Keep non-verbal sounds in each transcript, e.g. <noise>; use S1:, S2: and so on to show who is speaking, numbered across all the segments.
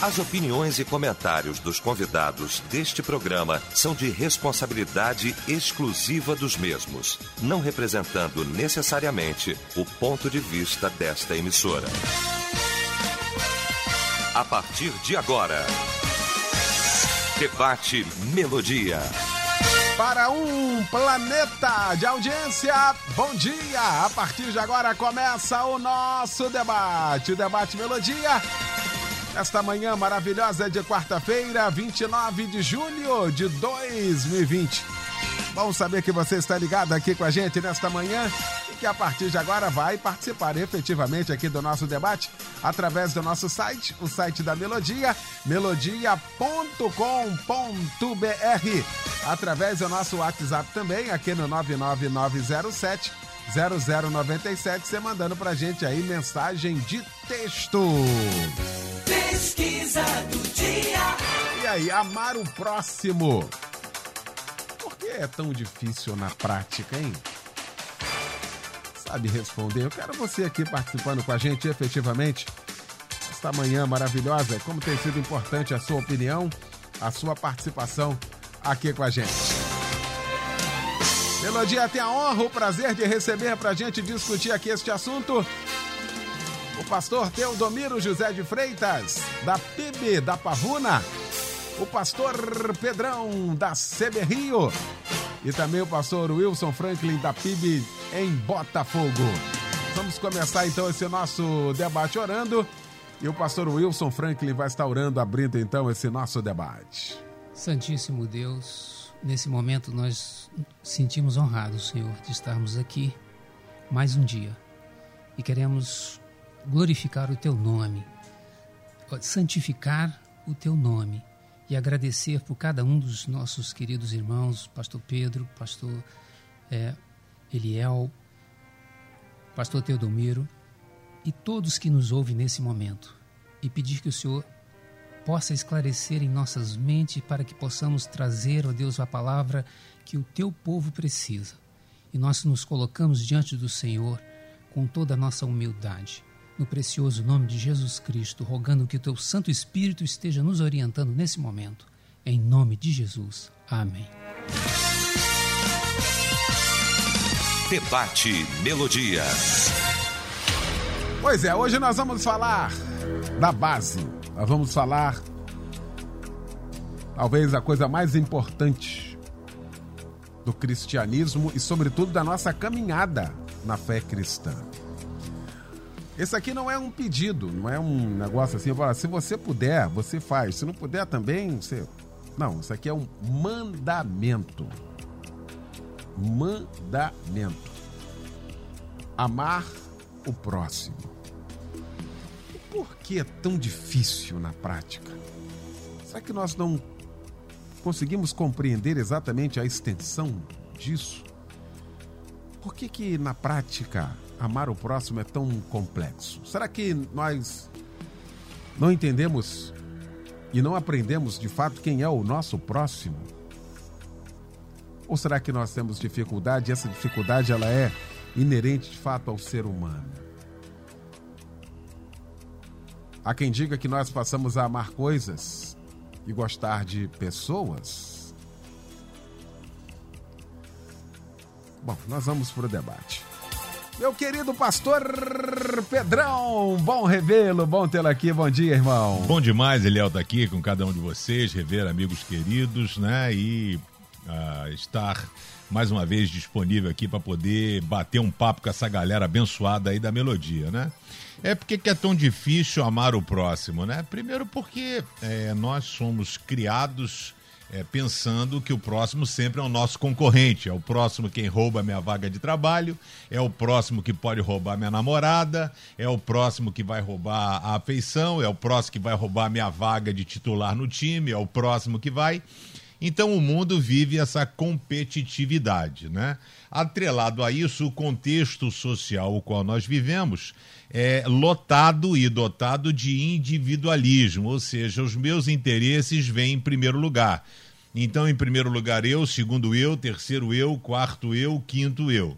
S1: As opiniões e comentários dos convidados deste programa são de responsabilidade exclusiva dos mesmos, não representando necessariamente o ponto de vista desta emissora. A partir de agora, debate Melodia.
S2: Para um planeta de audiência, bom dia! A partir de agora começa o nosso debate, o debate Melodia. Esta manhã maravilhosa de quarta-feira, 29 de julho de 2020. Bom saber que você está ligado aqui com a gente nesta manhã e que a partir de agora vai participar efetivamente aqui do nosso debate através do nosso site, o site da Melodia, melodia.com.br, através do nosso WhatsApp também, aqui no 99907 0097, você mandando pra gente aí mensagem de texto.
S3: Pesquisa do dia.
S2: E aí, amar o próximo. Por que é tão difícil na prática, hein? Sabe responder? Eu quero você aqui participando com a gente efetivamente. Esta manhã maravilhosa, como tem sido importante a sua opinião, a sua participação aqui com a gente. Melodia tem a honra, o prazer de receber para a gente discutir aqui este assunto o pastor Teodomiro José de Freitas, da PIB da Pavuna, o pastor Pedrão, da CB Rio, e também o pastor Wilson Franklin, da PIB em Botafogo. Vamos começar então esse nosso debate orando, e o pastor Wilson Franklin vai estar orando, abrindo então esse nosso debate.
S4: Santíssimo Deus, nesse momento nós sentimos honrados, Senhor, de estarmos aqui mais um dia e queremos glorificar o teu nome, santificar o teu nome e agradecer por cada um dos nossos queridos irmãos, pastor Pedro, pastor é, Eliel, pastor Teodomiro e todos que nos ouvem nesse momento. E pedir que o Senhor possa esclarecer em nossas mentes para que possamos trazer, ó Deus, a palavra que o teu povo precisa. E nós nos colocamos diante do Senhor com toda a nossa humildade no precioso nome de Jesus Cristo, rogando que o teu Santo Espírito esteja nos orientando nesse momento. Em nome de Jesus. Amém.
S1: Debate Melodia.
S2: Pois é, hoje nós vamos falar da base. Nós vamos falar talvez a coisa mais importante do cristianismo e sobretudo da nossa caminhada na fé cristã. Esse aqui não é um pedido, não é um negócio assim, se você puder, você faz. Se não puder também, você. Não, isso aqui é um mandamento. Mandamento. Amar o próximo. Por que é tão difícil na prática? Será que nós não conseguimos compreender exatamente a extensão disso? Por que que na prática amar o próximo é tão complexo? Será que nós não entendemos e não aprendemos de fato quem é o nosso próximo? Ou será que nós temos dificuldade e essa dificuldade ela é inerente de fato ao ser humano? Há quem diga que nós passamos a amar coisas e gostar de pessoas. Bom, nós vamos para o debate. Meu querido pastor Pedrão, bom revê-lo, bom tê-lo aqui, bom dia, irmão.
S5: Bom demais, Eliel, tá aqui com cada um de vocês, rever amigos queridos, né, e uh, estar mais uma vez disponível aqui para poder bater um papo com essa galera abençoada aí da melodia, né? É porque que é tão difícil amar o próximo, né? Primeiro porque é, nós somos criados é, pensando que o próximo sempre é o nosso concorrente. É o próximo quem rouba minha vaga de trabalho, é o próximo que pode roubar minha namorada, é o próximo que vai roubar a afeição, é o próximo que vai roubar minha vaga de titular no time, é o próximo que vai. Então o mundo vive essa competitividade, né? Atrelado a isso, o contexto social o qual nós vivemos é lotado e dotado de individualismo, ou seja, os meus interesses vêm em primeiro lugar. Então, em primeiro lugar eu, segundo eu, terceiro eu, quarto eu, quinto eu.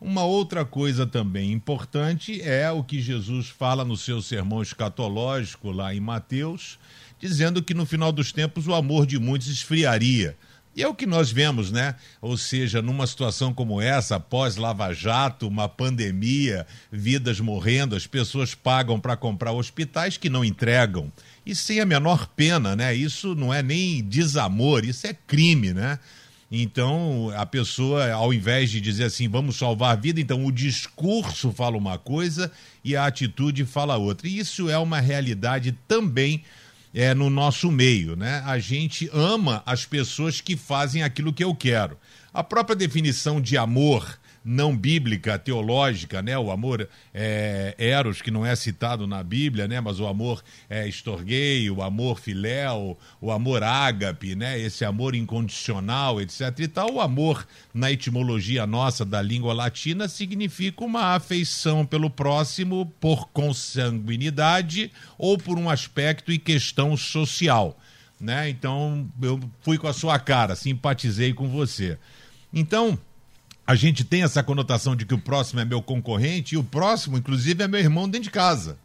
S5: Uma outra coisa também importante é o que Jesus fala no seu sermão escatológico lá em Mateus, dizendo que no final dos tempos o amor de muitos esfriaria. E é o que nós vemos, né? Ou seja, numa situação como essa, após Lava Jato, uma pandemia, vidas morrendo, as pessoas pagam para comprar hospitais que não entregam. E sem a menor pena, né? Isso não é nem desamor, isso é crime, né? Então, a pessoa, ao invés de dizer assim, vamos salvar a vida, então o discurso fala uma coisa e a atitude fala outra. E isso é uma realidade também é, no nosso meio, né? A gente ama as pessoas que fazem aquilo que eu quero. A própria definição de amor não bíblica, teológica, né? O amor é, eros, que não é citado na Bíblia, né? Mas o amor é, estorguei, o amor filéu, o amor ágape, né? Esse amor incondicional, etc. E tal. O amor, na etimologia nossa da língua latina, significa uma afeição pelo próximo por consanguinidade ou por um aspecto e questão social, né? Então, eu fui com a sua cara, simpatizei com você. Então, a gente tem essa conotação de que o próximo é meu concorrente e o próximo, inclusive, é meu irmão dentro de casa.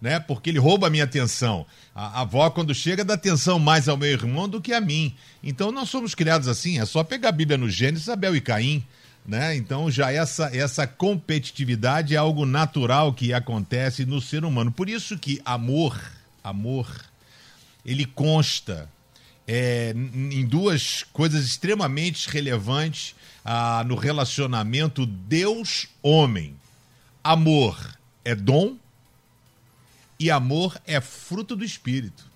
S5: Né? Porque ele rouba a minha atenção. A, a avó, quando chega, dá atenção mais ao meu irmão do que a mim. Então nós somos criados assim, é só pegar a Bíblia no Gênesis, Abel e Caim. Né? Então já essa, essa competitividade é algo natural que acontece no ser humano. Por isso que amor, amor, ele consta é, em duas coisas extremamente relevantes ah, no relacionamento Deus-homem. Amor é dom e amor é fruto do Espírito.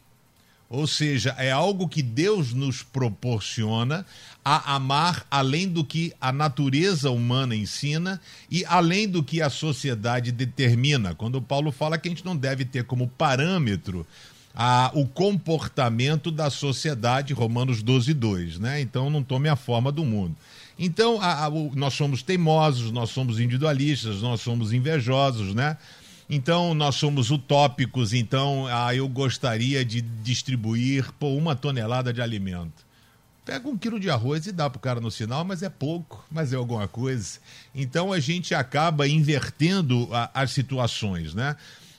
S5: Ou seja, é algo que Deus nos proporciona a amar além do que a natureza humana ensina e além do que a sociedade determina. Quando Paulo fala que a gente não deve ter como parâmetro a, o comportamento da sociedade, Romanos 12, 2, né? Então não tome a forma do mundo. Então, a, a, o, nós somos teimosos, nós somos individualistas, nós somos invejosos, né? Então, nós somos utópicos, então ah, eu gostaria de distribuir por uma tonelada de alimento. Pega um quilo de arroz e dá para o cara no sinal, mas é pouco, mas é alguma coisa. Então a gente acaba invertendo a, as situações, né?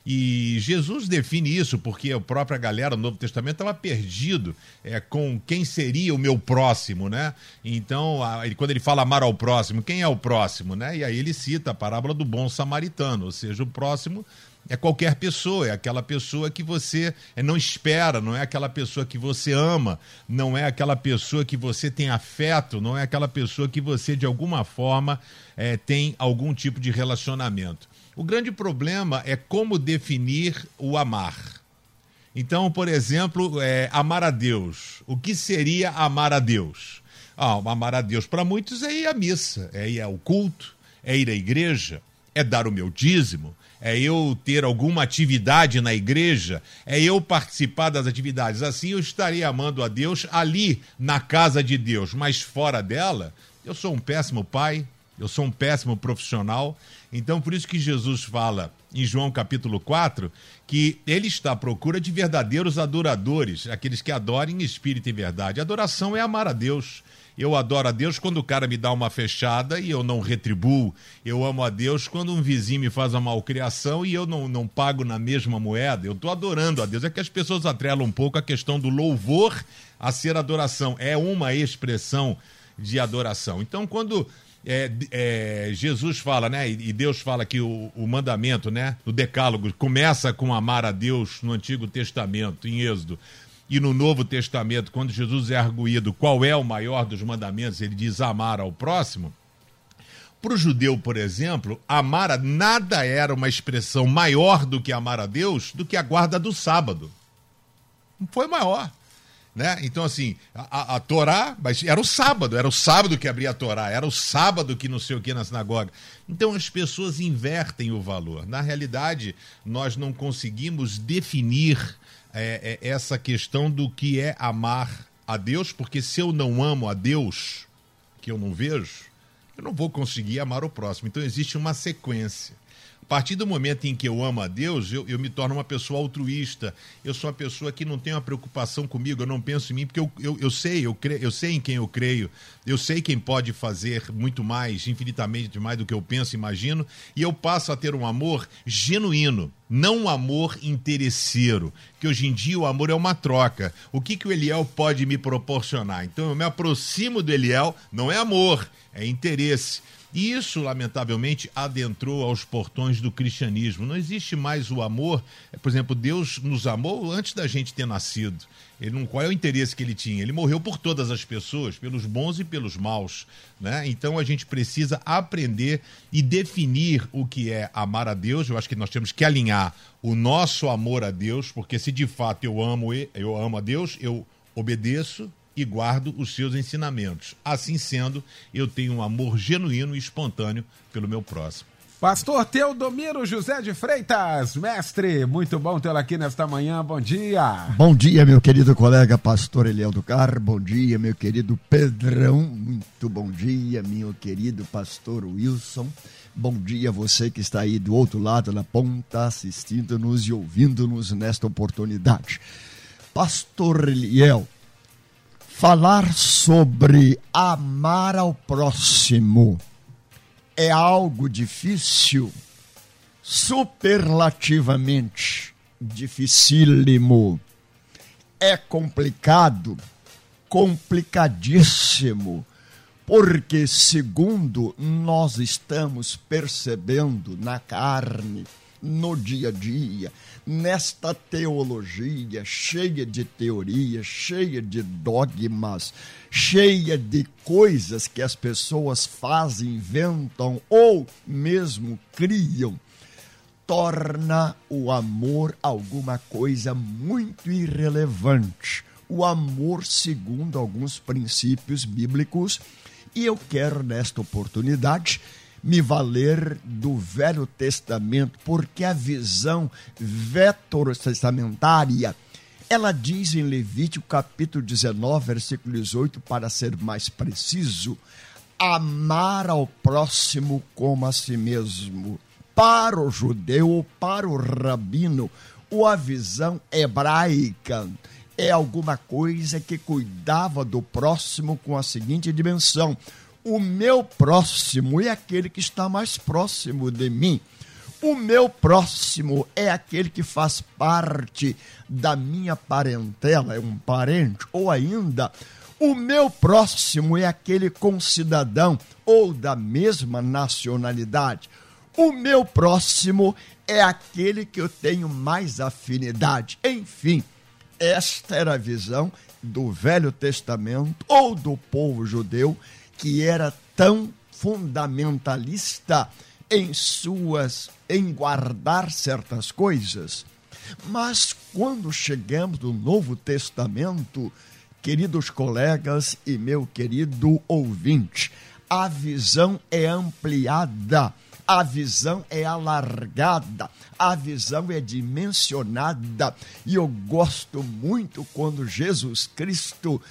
S5: E Jesus define isso porque a própria galera do Novo Testamento estava perdido é, com quem seria o meu próximo, né? Então, a, quando ele fala amar ao próximo, quem é o próximo, né? E aí ele cita a parábola do bom samaritano, ou seja, o próximo é qualquer pessoa, é aquela pessoa que você é, não espera, não é aquela pessoa que você ama, não é aquela pessoa que você tem afeto, não é aquela pessoa que você, de alguma forma, é, tem algum tipo de relacionamento. O grande problema é como definir o amar. Então, por exemplo, é, amar a Deus. O que seria amar a Deus? Ah, amar a Deus para muitos é ir à missa, é ir ao culto, é ir à igreja, é dar o meu dízimo, é eu ter alguma atividade na igreja, é eu participar das atividades. Assim eu estaria amando a Deus ali na casa de Deus, mas fora dela, eu sou um péssimo pai, eu sou um péssimo profissional. Então, por isso que Jesus fala em João capítulo 4 que ele está à procura de verdadeiros adoradores, aqueles que adorem em espírito e verdade. Adoração é amar a Deus. Eu adoro a Deus quando o cara me dá uma fechada e eu não retribuo. Eu amo a Deus quando um vizinho me faz uma malcriação e eu não, não pago na mesma moeda. Eu estou adorando a Deus. É que as pessoas atrelam um pouco a questão do louvor a ser adoração. É uma expressão de adoração. Então, quando é, é, Jesus fala, né? E Deus fala que o, o, mandamento, né? No Decálogo, começa com amar a Deus no Antigo Testamento, em Êxodo. E no Novo Testamento, quando Jesus é arguído qual é o maior dos mandamentos, ele diz amar ao próximo. Para o judeu, por exemplo, amar a nada era uma expressão maior do que amar a Deus do que a guarda do sábado. Não foi maior. Né? Então, assim, a, a, Torá, mas era o sábado, era o sábado que abria a Torá, era o sábado que não sei o que na sinagoga. Então as pessoas invertem o valor. Na realidade, nós não conseguimos definir é, é, essa questão do que é amar a Deus, porque se eu não amo a Deus, que eu não vejo, eu não vou conseguir amar o próximo. Então existe uma sequência. Partir do momento em que eu amo a Deus, eu, eu me torno uma pessoa altruísta. Eu sou uma pessoa que não tem uma preocupação comigo, eu não penso em mim, porque eu, eu, eu sei, eu, eu sei em quem eu creio, eu sei quem pode fazer muito mais, infinitamente mais do que eu penso e imagino, e eu passo a ter um amor genuíno, não um amor interesseiro, que hoje em dia o amor é uma troca. O que, que o Eliel pode me proporcionar? Então eu me aproximo do Eliel, não é amor, é interesse. E isso, lamentavelmente, adentrou aos portões do cristianismo. Não existe mais o amor. Por exemplo, Deus nos amou antes da gente ter nascido. Ele não, qual é o interesse que ele tinha? Ele morreu por todas as pessoas, pelos bons e pelos maus. Né? Então a gente precisa aprender e definir o que é amar a Deus. Eu acho que nós temos que alinhar o nosso amor a Deus, porque se de fato eu amo, eu amo a Deus, eu obedeço e guardo os seus ensinamentos. Assim sendo, eu tenho um amor genuíno e espontâneo pelo meu próximo.
S2: Pastor Teodomiro José de Freitas, mestre, muito bom tê-lo aqui nesta manhã, bom dia.
S3: Bom dia, meu querido colega pastor Eliel do Car, bom dia, meu querido Pedrão, muito bom dia, meu querido pastor Wilson, bom dia você que está aí do outro lado da ponta, assistindo-nos e ouvindo-nos nesta oportunidade. Pastor Eliel, falar sobre amar ao próximo é algo difícil, superlativamente dificílimo. É complicado, complicadíssimo, porque, segundo nós estamos percebendo na carne, no dia a dia, nesta teologia cheia de teorias, cheia de dogmas, cheia de coisas que as pessoas fazem, inventam ou mesmo criam, torna o amor alguma coisa muito irrelevante. O amor, segundo alguns princípios bíblicos, e eu quero, nesta oportunidade, me valer do Velho Testamento, porque a visão vetorotestamentária, ela diz em Levítico capítulo 19, versículo 18, para ser mais preciso, amar ao próximo como a si mesmo. Para o judeu ou para o rabino, ou a visão hebraica é alguma coisa que cuidava do próximo com a seguinte dimensão: o meu próximo é aquele que está mais próximo de mim. O meu próximo é aquele que faz parte da minha parentela, é um parente, ou ainda, o meu próximo é aquele concidadão ou da mesma nacionalidade. O meu próximo é aquele que eu tenho mais afinidade. Enfim, esta era a visão do Velho Testamento ou do povo judeu que era tão fundamentalista em suas em guardar certas coisas. Mas quando chegamos no Novo Testamento, queridos colegas e meu querido ouvinte, a visão é ampliada, a visão é alargada, a visão é dimensionada. E eu gosto muito quando Jesus Cristo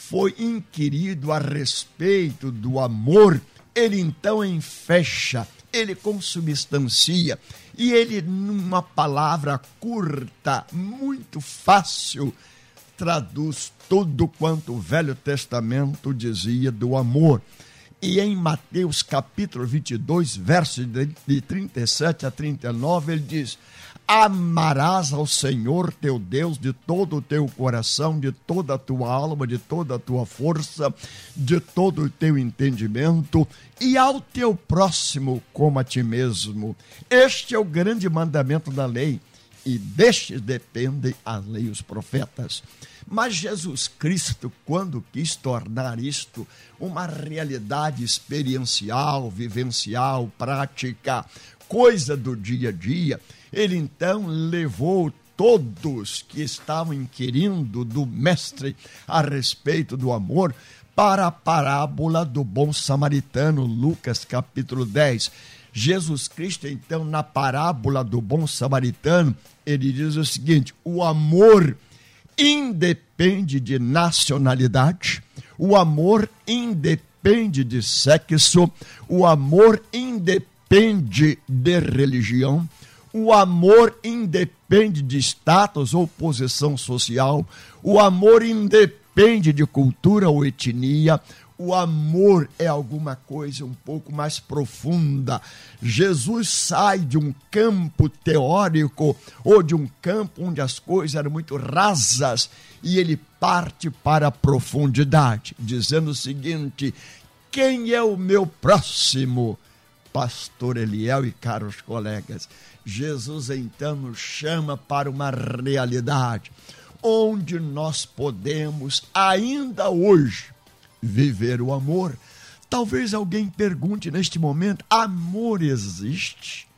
S3: foi inquirido a respeito do amor, ele então enfecha, ele consubstancia e ele, numa palavra curta, muito fácil, traduz tudo quanto o Velho Testamento dizia do amor. E em Mateus capítulo 22, versos de 37 a 39, ele diz: Amarás ao Senhor teu Deus de todo o teu coração, de toda a tua alma, de toda a tua força, de todo o teu entendimento, e ao teu próximo como a ti mesmo. Este é o grande mandamento da lei, e deste dependem a lei e os profetas. Mas Jesus Cristo, quando quis tornar isto uma realidade experiencial, vivencial, prática, coisa do dia a dia, ele então levou todos que estavam inquirindo do Mestre a respeito do amor para a parábola do bom samaritano, Lucas capítulo 10. Jesus Cristo, então, na parábola do bom samaritano, ele diz o seguinte: o amor independe de nacionalidade, o amor independe de sexo, o amor independe de religião, o amor independe de status ou posição social, o amor independe de cultura ou etnia, o amor é alguma coisa um pouco mais profunda. Jesus sai de um campo teórico ou de um campo onde as coisas eram muito rasas e ele parte para a profundidade, dizendo o seguinte: quem é o meu próximo? Pastor Eliel e caros colegas, Jesus então nos chama para uma realidade onde nós podemos ainda hoje viver o amor. Talvez alguém pergunte neste momento: amor existe?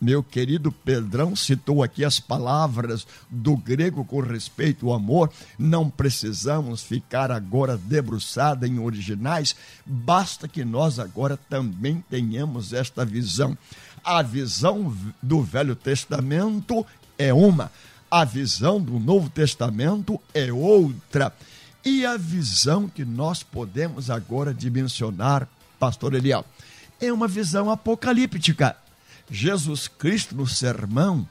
S3: Meu querido Pedrão citou aqui as palavras do grego com respeito ao amor. Não precisamos ficar agora debruçada em originais, basta que nós agora também tenhamos esta visão. A visão do Velho Testamento é uma, a visão do Novo Testamento é outra. E a visão que nós podemos agora dimensionar, pastor Eliel, é uma visão apocalíptica. Jesus Cristo, no sermão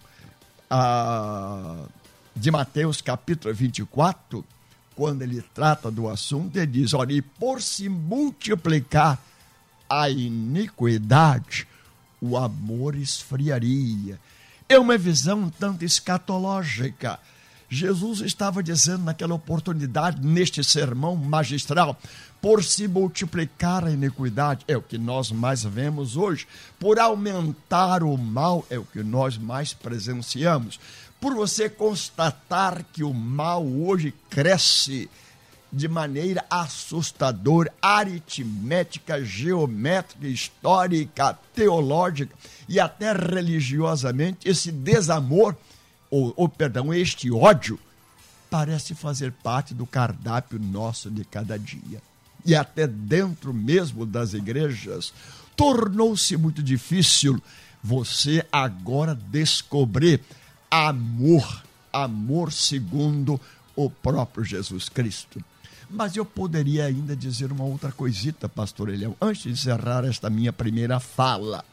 S3: ah, de Mateus capítulo 24, quando ele trata do assunto, ele diz: olha, e por se multiplicar a iniquidade, o amor esfriaria. É uma visão um tanto escatológica. Jesus estava dizendo naquela oportunidade, neste sermão magistral, por se multiplicar a iniquidade, é o que nós mais vemos hoje, por aumentar o mal, é o que nós mais presenciamos, por você constatar que o mal hoje cresce de maneira assustadora, aritmética, geométrica, histórica, teológica e até religiosamente, esse desamor ou, ou perdão, este ódio parece fazer parte do cardápio nosso de cada dia. E até dentro mesmo das igrejas, tornou-se muito difícil você agora descobrir amor, amor segundo o próprio Jesus Cristo. Mas eu poderia ainda dizer uma outra coisita, pastor Eliel, antes de encerrar esta minha primeira fala.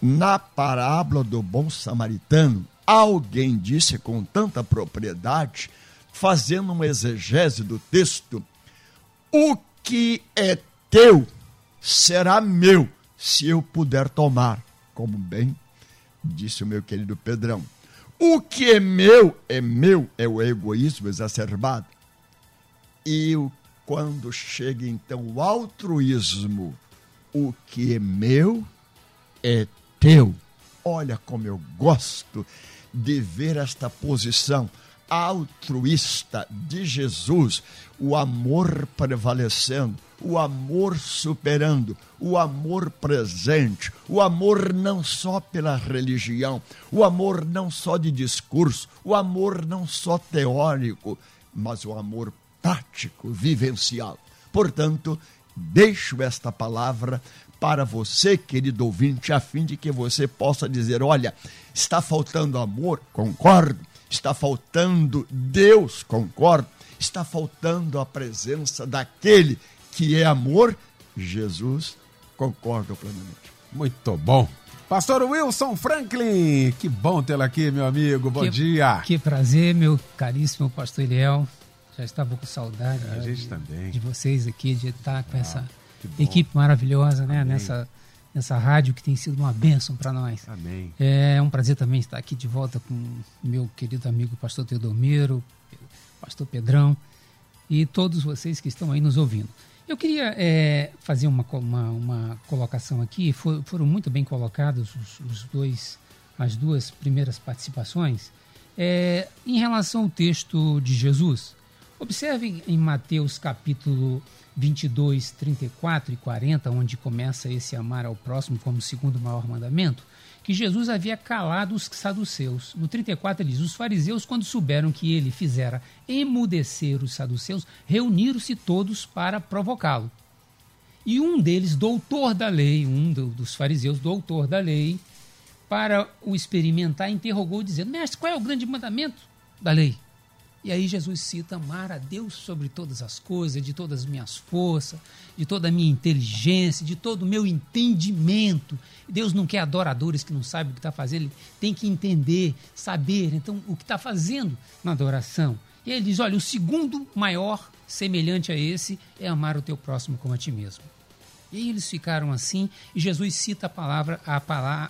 S3: Na parábola do bom samaritano, Alguém disse com tanta propriedade, fazendo uma exegese do texto: o que é teu será meu, se eu puder tomar. Como bem disse o meu querido Pedrão. O que é meu é meu, é o egoísmo exacerbado. E quando chega então o altruísmo, o que é meu é teu. Olha como eu gosto de ver esta posição altruísta de Jesus, o amor prevalecendo, o amor superando, o amor presente, o amor não só pela religião, o amor não só de discurso, o amor não só teórico, mas o amor prático, vivencial. Portanto, deixo esta palavra para você, querido ouvinte, a fim de que você possa dizer: olha, está faltando amor, concordo, está faltando Deus, concordo, está faltando a presença daquele que é amor, Jesus, concordo plenamente.
S2: Muito bom. Pastor Wilson Franklin, que bom tê-lo aqui, meu amigo. Bom
S4: que,
S2: dia.
S4: Que prazer, meu caríssimo pastor Eliel. Já estava com saudade
S2: a
S4: né,
S2: gente
S4: de,
S2: também.
S4: de vocês aqui, de estar com ah. essa equipe maravilhosa, né? Nessa, nessa rádio que tem sido uma bênção para nós.
S2: Amém.
S4: É um prazer também estar aqui de volta com meu querido amigo pastor Teodomiro, pastor Pedrão e todos vocês que estão aí nos ouvindo. Eu queria é, fazer uma, uma, uma, colocação aqui, For, foram muito bem colocados os, os, dois, as duas primeiras participações, é, em relação ao texto de Jesus. Observem em Mateus capítulo 22, 34 e 40, onde começa esse amar ao próximo como segundo maior mandamento, que Jesus havia calado os saduceus. No 34 ele diz: Os fariseus, quando souberam que ele fizera emudecer os saduceus, reuniram-se todos para provocá-lo. E um deles, doutor da lei, um dos fariseus, doutor da lei, para o experimentar, interrogou, dizendo: Mestre, qual é o grande mandamento da lei? E aí Jesus cita amar a Deus sobre todas as coisas, de todas as minhas forças, de toda a minha inteligência, de todo o meu entendimento. Deus não quer adoradores que não sabem o que está fazendo, ele tem que entender, saber, então, o que está fazendo na adoração. E ele diz: olha, o segundo maior semelhante a esse é amar o teu próximo como a ti mesmo. E eles ficaram assim, e Jesus cita a palavra, a,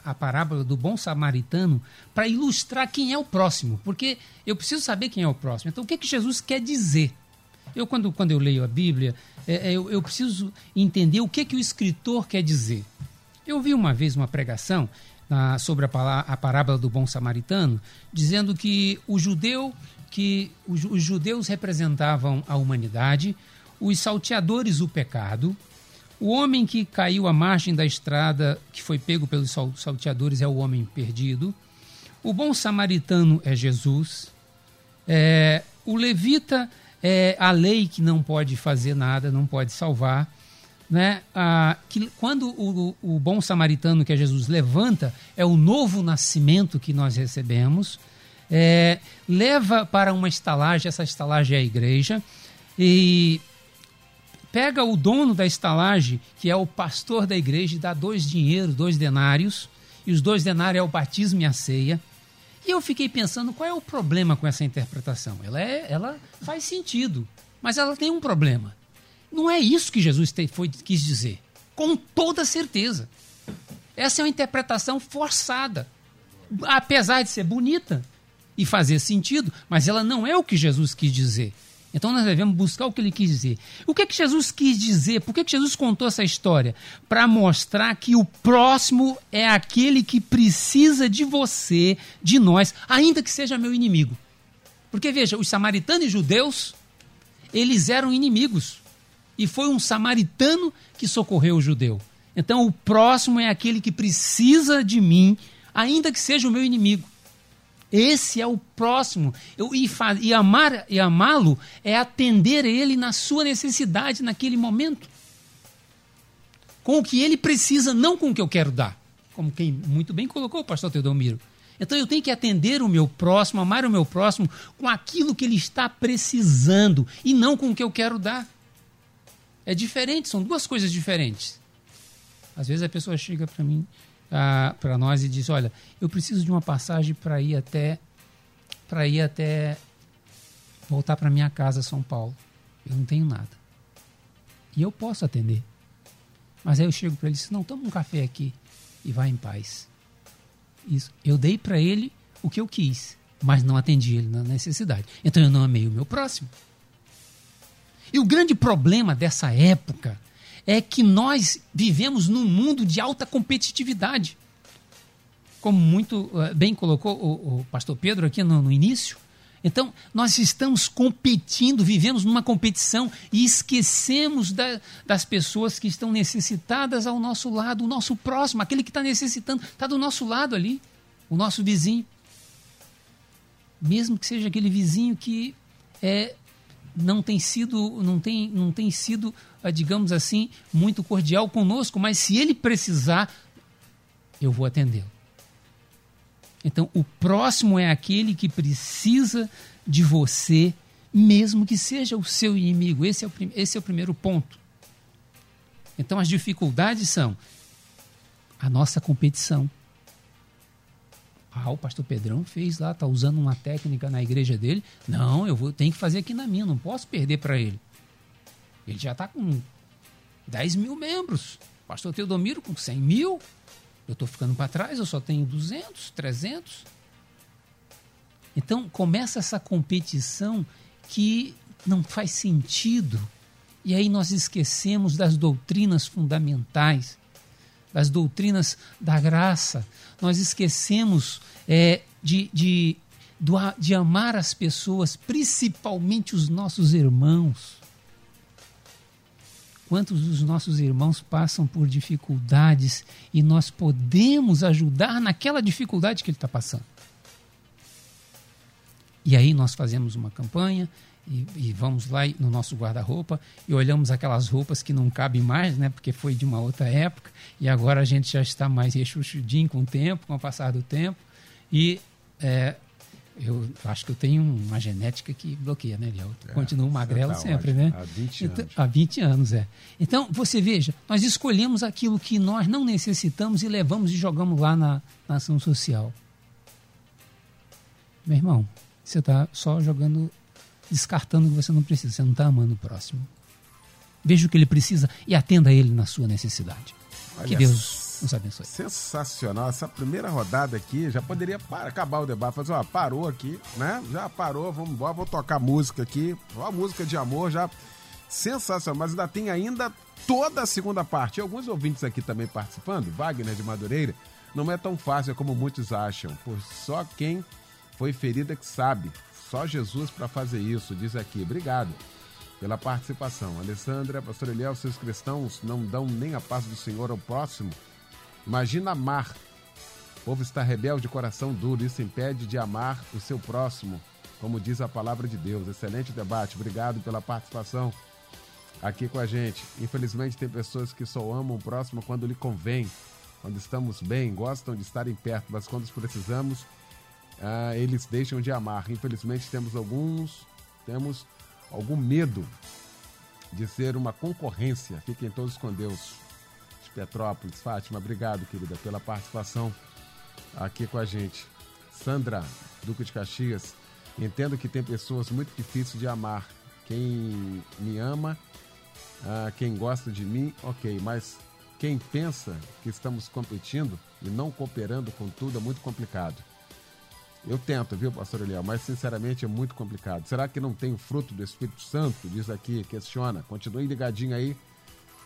S4: a parábola do bom samaritano para ilustrar quem é o próximo, porque eu preciso saber quem é o próximo. Então, o que, que Jesus quer dizer? Eu, quando, quando eu leio a Bíblia, é, é, eu, eu, preciso entender o que, que o escritor quer dizer. Eu vi uma vez uma pregação na, sobre a, a parábola do bom samaritano, dizendo que o judeu, que os, os judeus representavam a humanidade, os salteadores o pecado, o homem que caiu à margem da estrada, que foi pego pelos salteadores, é o homem perdido. O bom samaritano é Jesus. É, o levita é a lei que não pode fazer nada, não pode salvar. Né? Ah, que, quando o, o bom samaritano, que é Jesus, levanta, é o novo nascimento que nós recebemos. É, leva para uma estalagem, essa estalagem é a igreja, e pega o dono da estalagem, que é o pastor da igreja, e dá dois dinheiros, dois denários, e os dois denários é o batismo e a ceia. E eu fiquei pensando qual é o problema com essa interpretação. Ela, é, ela faz sentido, mas ela tem um problema. Não é isso que Jesus te, foi, quis dizer, com toda certeza. Essa é uma interpretação forçada, apesar de ser bonita e fazer sentido, mas ela não é o que Jesus quis dizer. Então nós devemos buscar o que ele quis dizer. O que é que Jesus quis dizer? Por que, que Jesus contou essa história? Para mostrar que o próximo é aquele que precisa de você, de nós, ainda que seja meu inimigo. Porque veja, os samaritanos e judeus, eles eram inimigos. E foi um samaritano que socorreu o judeu. Então o próximo é aquele que precisa de mim, ainda que seja o meu inimigo. Esse é o próximo. Eu, e, e amar e amá-lo é atender ele na sua necessidade naquele momento. Com o que ele precisa, não com o que eu quero dar. Como quem muito bem colocou o pastor Teodomiro. Então eu tenho que atender o meu próximo, amar o meu próximo com aquilo que ele está precisando e não com o que eu quero dar. É diferente, são duas coisas diferentes. Às vezes a pessoa chega para mim ah, para nós e diz: Olha, eu preciso de uma passagem para ir até para ir até voltar para minha casa, São Paulo. Eu não tenho nada. E eu posso atender. Mas aí eu chego para ele e disse: Não, toma um café aqui e vá em paz. Isso. Eu dei para ele o que eu quis, mas não atendi ele na necessidade. Então eu não amei o meu próximo. E o grande problema dessa época é que nós vivemos num mundo de alta competitividade. Como muito uh, bem colocou o, o, pastor Pedro aqui no, no início. Então, nós estamos competindo, vivemos numa competição e esquecemos da, das pessoas que estão necessitadas ao nosso lado, o nosso próximo, aquele que está necessitando, está do nosso lado ali, o nosso vizinho. Mesmo que seja aquele vizinho que é, não tem sido, não tem, não tem sido, digamos assim, muito cordial conosco, mas se ele precisar, eu vou atendê-lo. Então, o próximo é aquele que precisa de você, mesmo que seja o seu inimigo. Esse é o, esse é o primeiro ponto. Então, as dificuldades são a nossa competição, ah, o pastor Pedrão fez lá, tá usando uma técnica na igreja dele. Não, eu vou, tenho que fazer aqui na minha, não posso perder para ele. Ele já está com 10 mil membros. Pastor Teodomiro com 100 mil. Eu estou ficando para trás, eu só tenho 200, 300. Então começa essa competição que não faz sentido. E aí nós esquecemos das doutrinas fundamentais das doutrinas da graça. Nós esquecemos é, de, de, de amar as pessoas, principalmente os nossos irmãos. Quantos dos nossos irmãos passam por dificuldades e nós podemos ajudar naquela dificuldade que ele está passando? E aí nós fazemos uma campanha, e, e, vamos lá no nosso guarda-roupa e olhamos aquelas roupas que não cabem mais, né? Porque foi de uma outra época e agora a gente já está mais rechuchudinho com o tempo, com o passar do tempo e é, Eu acho que eu tenho uma genética que bloqueia, né, Léo? É, Continuo magrelo tá sempre,
S2: ótimo.
S4: né?
S2: Há 20
S4: então,
S2: anos.
S4: Há 20 anos, é. Então, você veja, nós escolhemos aquilo que nós não necessitamos e levamos e jogamos lá na, na ação social. Meu irmão, você está só jogando, descartando o que você não precisa, você não está amando o próximo. Veja o que ele precisa e atenda a ele na sua necessidade.
S2: Olha
S4: que Deus nos abençoe.
S2: Sensacional. Essa primeira rodada aqui já poderia para, acabar o debate. Fazer, ó, parou aqui, né? Já parou, vamos embora, vou tocar música aqui. Uma música de amor já. Sensacional. Mas ainda tem ainda toda a segunda parte. Alguns ouvintes aqui também participando, Wagner de Madureira. Não é tão fácil como muitos acham. Por só quem foi ferida que sabe. Só Jesus para fazer isso, diz aqui. Obrigado pela participação. Alessandra, pastor Eliel, seus cristãos não dão nem a paz do Senhor ao próximo. Imagina amar. O povo está rebelde, coração duro, isso impede de amar o seu próximo, como diz a palavra de Deus. Excelente debate, obrigado pela participação aqui com a gente. Infelizmente, tem pessoas que só amam o próximo quando lhe convém, quando estamos bem, gostam de estarem perto, mas quando precisamos, ah, eles deixam de amar. Infelizmente, temos alguns, temos algum medo de ser uma concorrência. Fiquem todos com Deus. Petrópolis, Fátima, obrigado, querida, pela participação aqui com a gente. Sandra, Duque de Caxias, entendo que tem pessoas muito difíceis de amar. Quem me ama, ah, quem gosta de mim, ok, mas quem pensa que estamos competindo e não cooperando com tudo é muito complicado. Eu tento, viu, pastor Eliel, mas sinceramente é muito complicado. Será que não tem o fruto do Espírito Santo? Diz aqui, questiona. Continue ligadinho aí,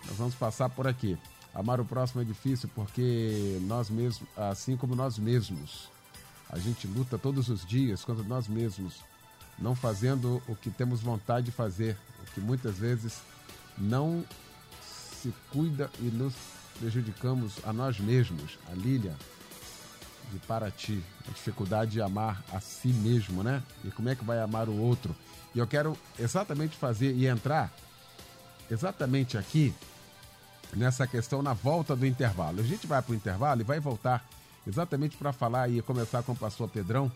S2: nós vamos passar por aqui. Amar o próximo é difícil porque nós mesmos, assim como nós mesmos, a gente luta todos os dias contra nós mesmos, não fazendo o que temos vontade de fazer, o que muitas vezes não se cuida e nos prejudicamos a nós mesmos. A Lília, de Paraty, a dificuldade de amar a si mesmo, né? E como é que vai amar o outro? E eu quero exatamente fazer e entrar exatamente aqui nessa questão na volta do intervalo. A gente vai para o intervalo e vai voltar exatamente para falar e começar com o pastor Pedrão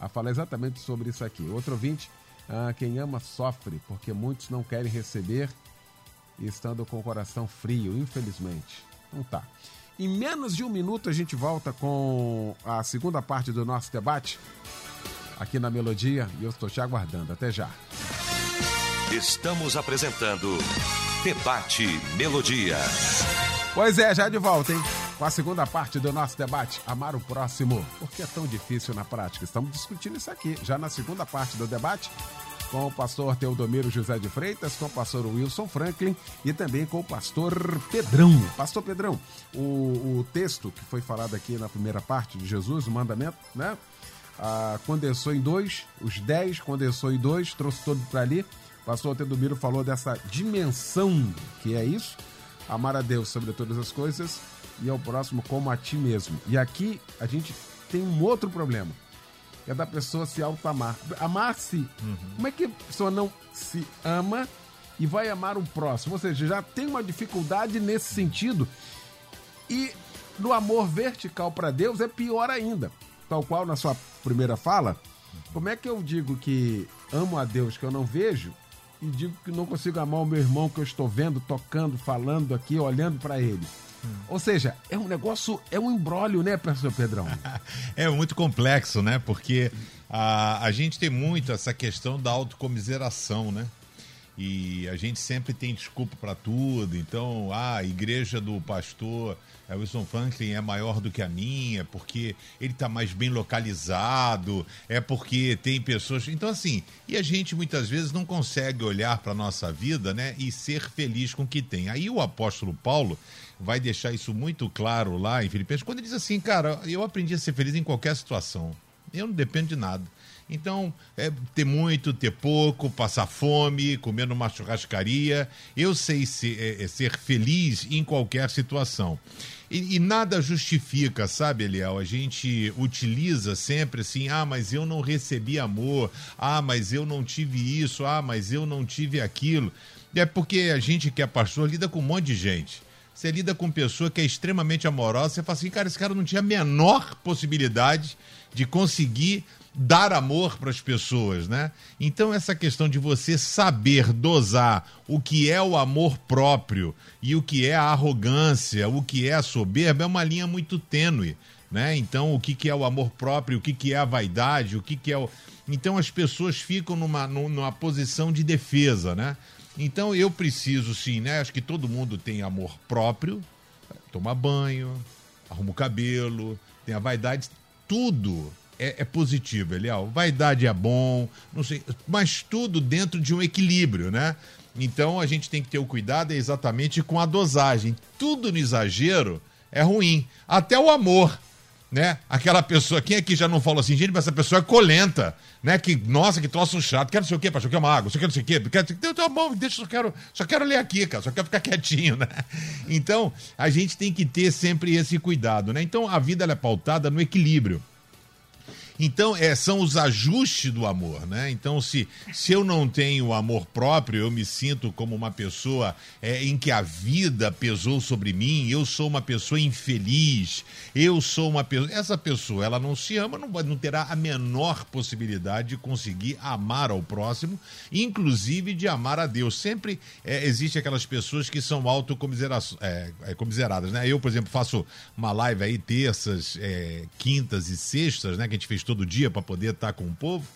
S2: a falar exatamente sobre isso aqui. Outro ouvinte, ah, quem ama sofre, porque muitos não querem receber estando com o coração frio, infelizmente. Então tá. Em menos de um minuto a gente volta com a segunda parte do nosso debate aqui na Melodia e eu estou te aguardando. Até já.
S1: Estamos apresentando Debate Melodia.
S2: Pois é, já de volta, hein? Com a segunda parte do nosso debate, amar o próximo. Por que é tão difícil na prática? Estamos discutindo isso aqui, já na segunda parte do debate, com o pastor Teodomiro José de Freitas, com o pastor Wilson Franklin e também com o pastor Pedrão. Pastor Pedrão, o, o texto que foi falado aqui na primeira parte de Jesus, o mandamento, né? Ah, condensou em dois, os dez condensou em dois, trouxe todo para ali. Pastor Teodomiro falou dessa dimensão que é isso, amar a Deus sobre todas as coisas e ao próximo como a ti mesmo. E aqui a gente tem um outro problema é da pessoa se auto-amar. Amar-se. Uhum. Como é que a pessoa não se ama e vai amar o próximo? Ou seja, já tem uma dificuldade nesse sentido. E no amor vertical para Deus é pior ainda. Tal qual na sua primeira fala, como é que eu digo que amo a Deus que eu não vejo e digo que não consigo amar o meu irmão que eu estou vendo, tocando, falando aqui, olhando para ele? Ou seja, é um negócio, é um embrólio, né, professor Pedrão? <laughs>
S5: é muito complexo, né? Porque a, a gente tem muito essa questão da autocomiseração, né? E a gente sempre tem desculpa para tudo. Então, ah, a igreja do pastor Wilson Franklin é maior do que a minha, porque ele está mais bem localizado, é porque tem pessoas. Então, assim, e a gente muitas vezes não consegue olhar para a nossa vida, né, e ser feliz com o que tem. Aí o apóstolo Paulo vai deixar isso muito claro lá em Filipenses, quando ele diz assim, cara, eu aprendi a ser feliz em qualquer situação. Eu não dependo de nada. Então, é ter muito, ter pouco, passar fome, comer numa churrascaria. Eu sei ser, é, é, ser feliz em qualquer situação. E, e, nada justifica, sabe, Eliel? A gente utiliza sempre assim: ah, mas eu não recebi amor, ah, mas eu não tive isso, ah, mas eu não tive aquilo. É porque a gente que é pastor lida com um monte de gente. Você lida com pessoa que é extremamente amorosa, você fala assim, cara, esse cara não tinha a menor possibilidade de conseguir dar amor para as pessoas, né? Então essa questão de você saber dosar o que é o amor próprio e o que é a arrogância, o que é a soberba é uma linha muito tênue, né? Então o que, que é o amor próprio, o que, que é a vaidade, o que, que é o então as pessoas ficam numa, numa posição de defesa, né? Então eu preciso sim, né? Acho que todo mundo tem amor próprio, toma banho, arruma o cabelo, tem a vaidade, tudo é, é positivo, Eliel. Vaidade é bom, não sei, mas tudo dentro de um equilíbrio, né? Então a gente tem que ter o cuidado exatamente com a dosagem. Tudo no exagero é ruim. Até o amor né? Aquela pessoa, quem aqui já não falou assim, gente, mas essa pessoa é colenta, né? Que, nossa, que troço chato, quero não sei o quê, pastor, quer uma água, só quero não sei o quê, quero, então, tá bom, deixa, só quero, só quero ler aqui, cara, só quero ficar quietinho, né? Então, a gente tem que ter sempre esse cuidado, né? Então, a vida é pautada no equilíbrio. Então, é, são os ajustes do amor, né? Então, se, se eu não tenho amor próprio, eu me sinto como uma pessoa é, em que a vida pesou sobre mim, eu sou uma pessoa infeliz, eu sou uma pessoa. Essa pessoa, ela não se ama, não, não terá a menor possibilidade de conseguir amar ao próximo, inclusive de amar a Deus. Sempre é, existe aquelas pessoas que são autocomiseradas, é, é, né? Eu, por exemplo, faço uma live aí terças, é, quintas e sextas, né? Que a gente fez todo dia para poder estar com o povo.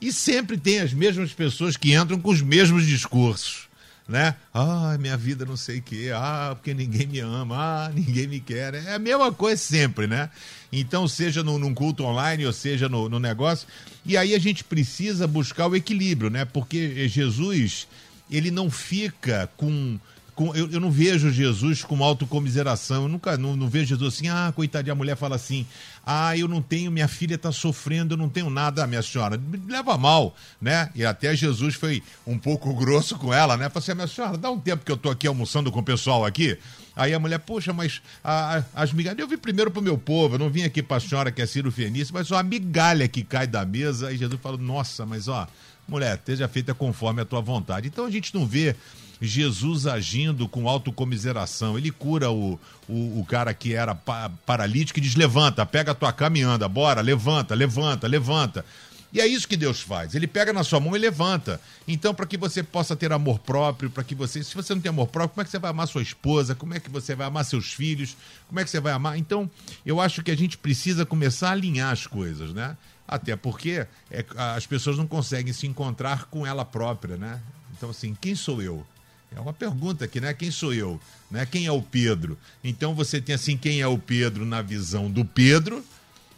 S5: E sempre tem as mesmas pessoas que entram com os mesmos discursos. Né? Ah, minha vida não sei o quê. Ah, porque ninguém me ama. Ah, ninguém me quer. É a mesma coisa sempre, né? Então, seja no, num culto online ou seja no, no negócio. E aí a gente precisa buscar o equilíbrio, né? Porque Jesus, ele não fica com com, eu, eu, não vejo Jesus com autocomiseração. Eu nunca não, não, vejo Jesus assim, ah, coitadinha, a mulher fala assim, ah, eu não tenho, minha filha está sofrendo, eu não tenho nada, minha senhora. Leva mal, né? E até Jesus foi um pouco grosso com ela, né? Falei assim, minha senhora, dá um tempo que eu tô aqui almoçando com o pessoal aqui. Aí a mulher, poxa, mas a, a, as migalhas. Eu vim primeiro pro meu povo, eu não vim aqui pra senhora que é Ciro Fenice, mas só a migalha que cai da mesa. Aí Jesus falou, nossa, mas ó, mulher, esteja feita conforme a tua vontade. Então a gente não vê Jesus agindo com autocomiseração. Ele cura o, o, o cara que era pa paralítico e diz: levanta, pega a tua cama e anda, bora, levanta, levanta, levanta. E é isso que Deus faz. Ele pega na sua mão e levanta. Então, para que você possa ter amor próprio, para que você. Se você não tem amor próprio, como é que você vai amar sua esposa? Como é que você vai amar seus filhos? Como é que você vai amar? Então, eu acho que a gente precisa começar a alinhar as coisas, né? Até porque é, as pessoas não conseguem se encontrar com ela própria, né? Então, assim, quem sou eu? É uma pergunta aqui, né? Quem sou eu? Né? Quem é o Pedro? Então você tem assim, quem é o Pedro na visão do Pedro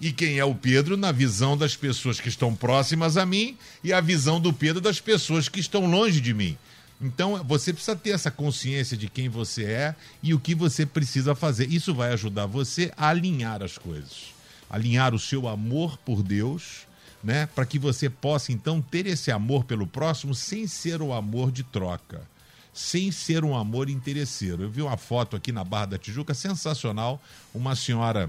S5: e quem é o Pedro na visão das pessoas que estão próximas a mim e a visão do Pedro das pessoas que estão longe de mim. Então você precisa ter essa consciência de quem você é e o que você precisa fazer. Isso vai ajudar você a alinhar as coisas, alinhar o seu amor por Deus, né, para que você possa então ter esse amor pelo próximo sem ser o amor de troca sem ser um amor interesseiro. Eu vi uma foto aqui na Barra da Tijuca sensacional, uma senhora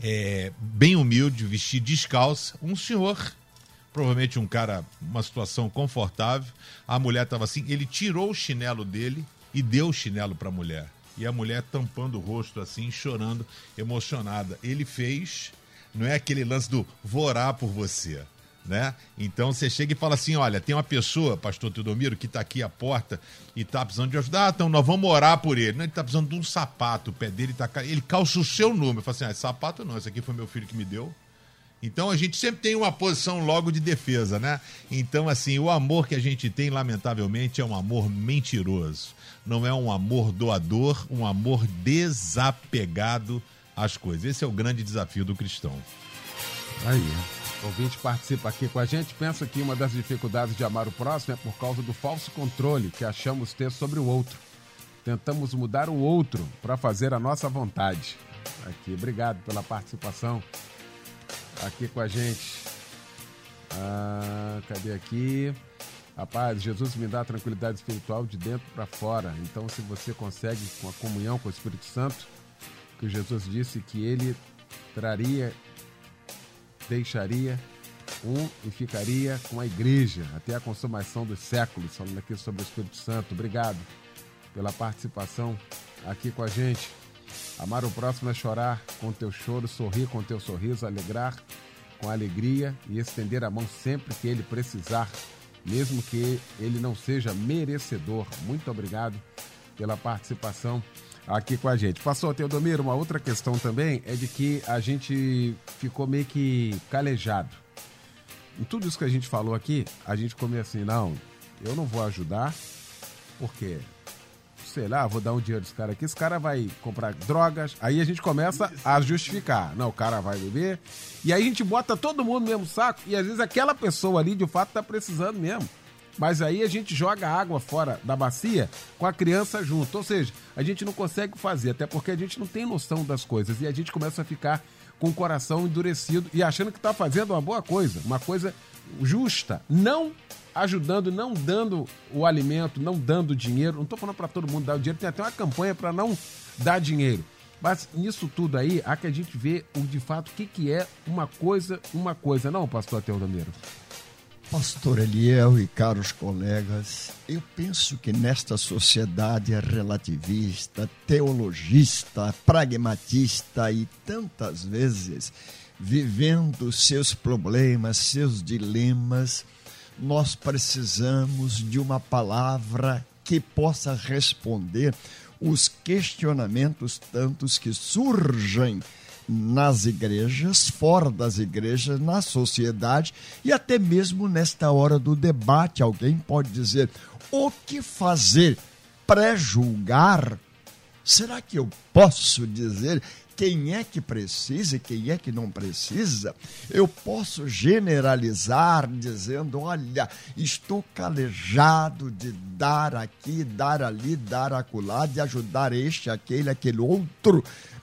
S5: é, bem humilde, vestida descalça, um senhor, provavelmente um cara, uma situação confortável. A mulher estava assim, ele tirou o chinelo dele e deu o chinelo para a mulher. E a mulher tampando o rosto assim, chorando, emocionada. Ele fez, não é aquele lance do vou orar por você né? Então você chega e fala assim: olha, tem uma pessoa, pastor Teodomiro, que está aqui à porta e está precisando de ajuda. Ah, então nós vamos orar por ele. Não, ele está precisando de um sapato, o pé dele está. Ele calça o seu número. Eu falo assim: ah, sapato não, esse aqui foi meu filho que me deu. Então a gente sempre tem uma posição logo de defesa, né? Então, assim, o amor que a gente tem, lamentavelmente, é um amor mentiroso. Não é um amor doador, um amor desapegado às coisas. Esse é o grande desafio do cristão.
S2: Aí. O ouvinte participa aqui com a gente. Pensa que uma das dificuldades de amar o próximo é por causa do falso controle que achamos ter sobre o outro. Tentamos mudar o outro para fazer a nossa vontade. Aqui, obrigado pela participação aqui com a gente. Ah, cadê aqui? Rapaz, Jesus me dá tranquilidade espiritual de dentro para fora. Então, se você consegue com a comunhão com o Espírito Santo, que Jesus disse que ele traria deixaria um e ficaria com a igreja até a consumação dos séculos, falando aqui sobre o Espírito Santo. Obrigado pela participação aqui com a gente. Amar o próximo é chorar com teu choro, sorrir com teu sorriso, alegrar com alegria e estender a mão sempre que ele precisar, mesmo que ele não seja merecedor. Muito obrigado pela participação aqui com a gente. Pastor Teodomiro, uma outra questão também é de que a gente ficou meio que calejado. Em tudo isso que a gente falou aqui, a gente meio assim, não, eu não vou ajudar, porque sei lá, vou dar um dinheiro desse cara aqui, esse cara vai comprar drogas, aí a gente começa a justificar. Não, o cara vai beber. E aí a gente bota todo mundo no mesmo saco, e às vezes aquela pessoa ali de fato tá precisando mesmo. Mas aí a gente joga água fora da bacia com a criança junto. Ou seja, a gente não consegue fazer, até porque a gente não tem noção das coisas. E a gente começa a ficar com o coração endurecido e achando que está fazendo uma boa coisa, uma coisa justa. Não ajudando, não dando o alimento, não dando dinheiro. Não estou falando para todo mundo dar o dinheiro, tem até uma campanha para não dar dinheiro. Mas nisso tudo aí, há que a gente ver o, de fato o que, que é uma coisa, uma coisa, não, pastor Teodomiro?
S3: Pastor Eliel e caros colegas, eu penso que nesta sociedade relativista, teologista, pragmatista e tantas vezes vivendo seus problemas, seus dilemas, nós precisamos de uma palavra que possa responder os questionamentos tantos que surgem nas igrejas, fora das igrejas, na sociedade e até mesmo nesta hora do debate. Alguém pode dizer: o que fazer? Pré-julgar? Será que eu posso dizer quem é que precisa e quem é que não precisa, eu posso generalizar dizendo: olha, estou calejado de dar aqui, dar ali, dar acolá, de ajudar este, aquele, aquele outro,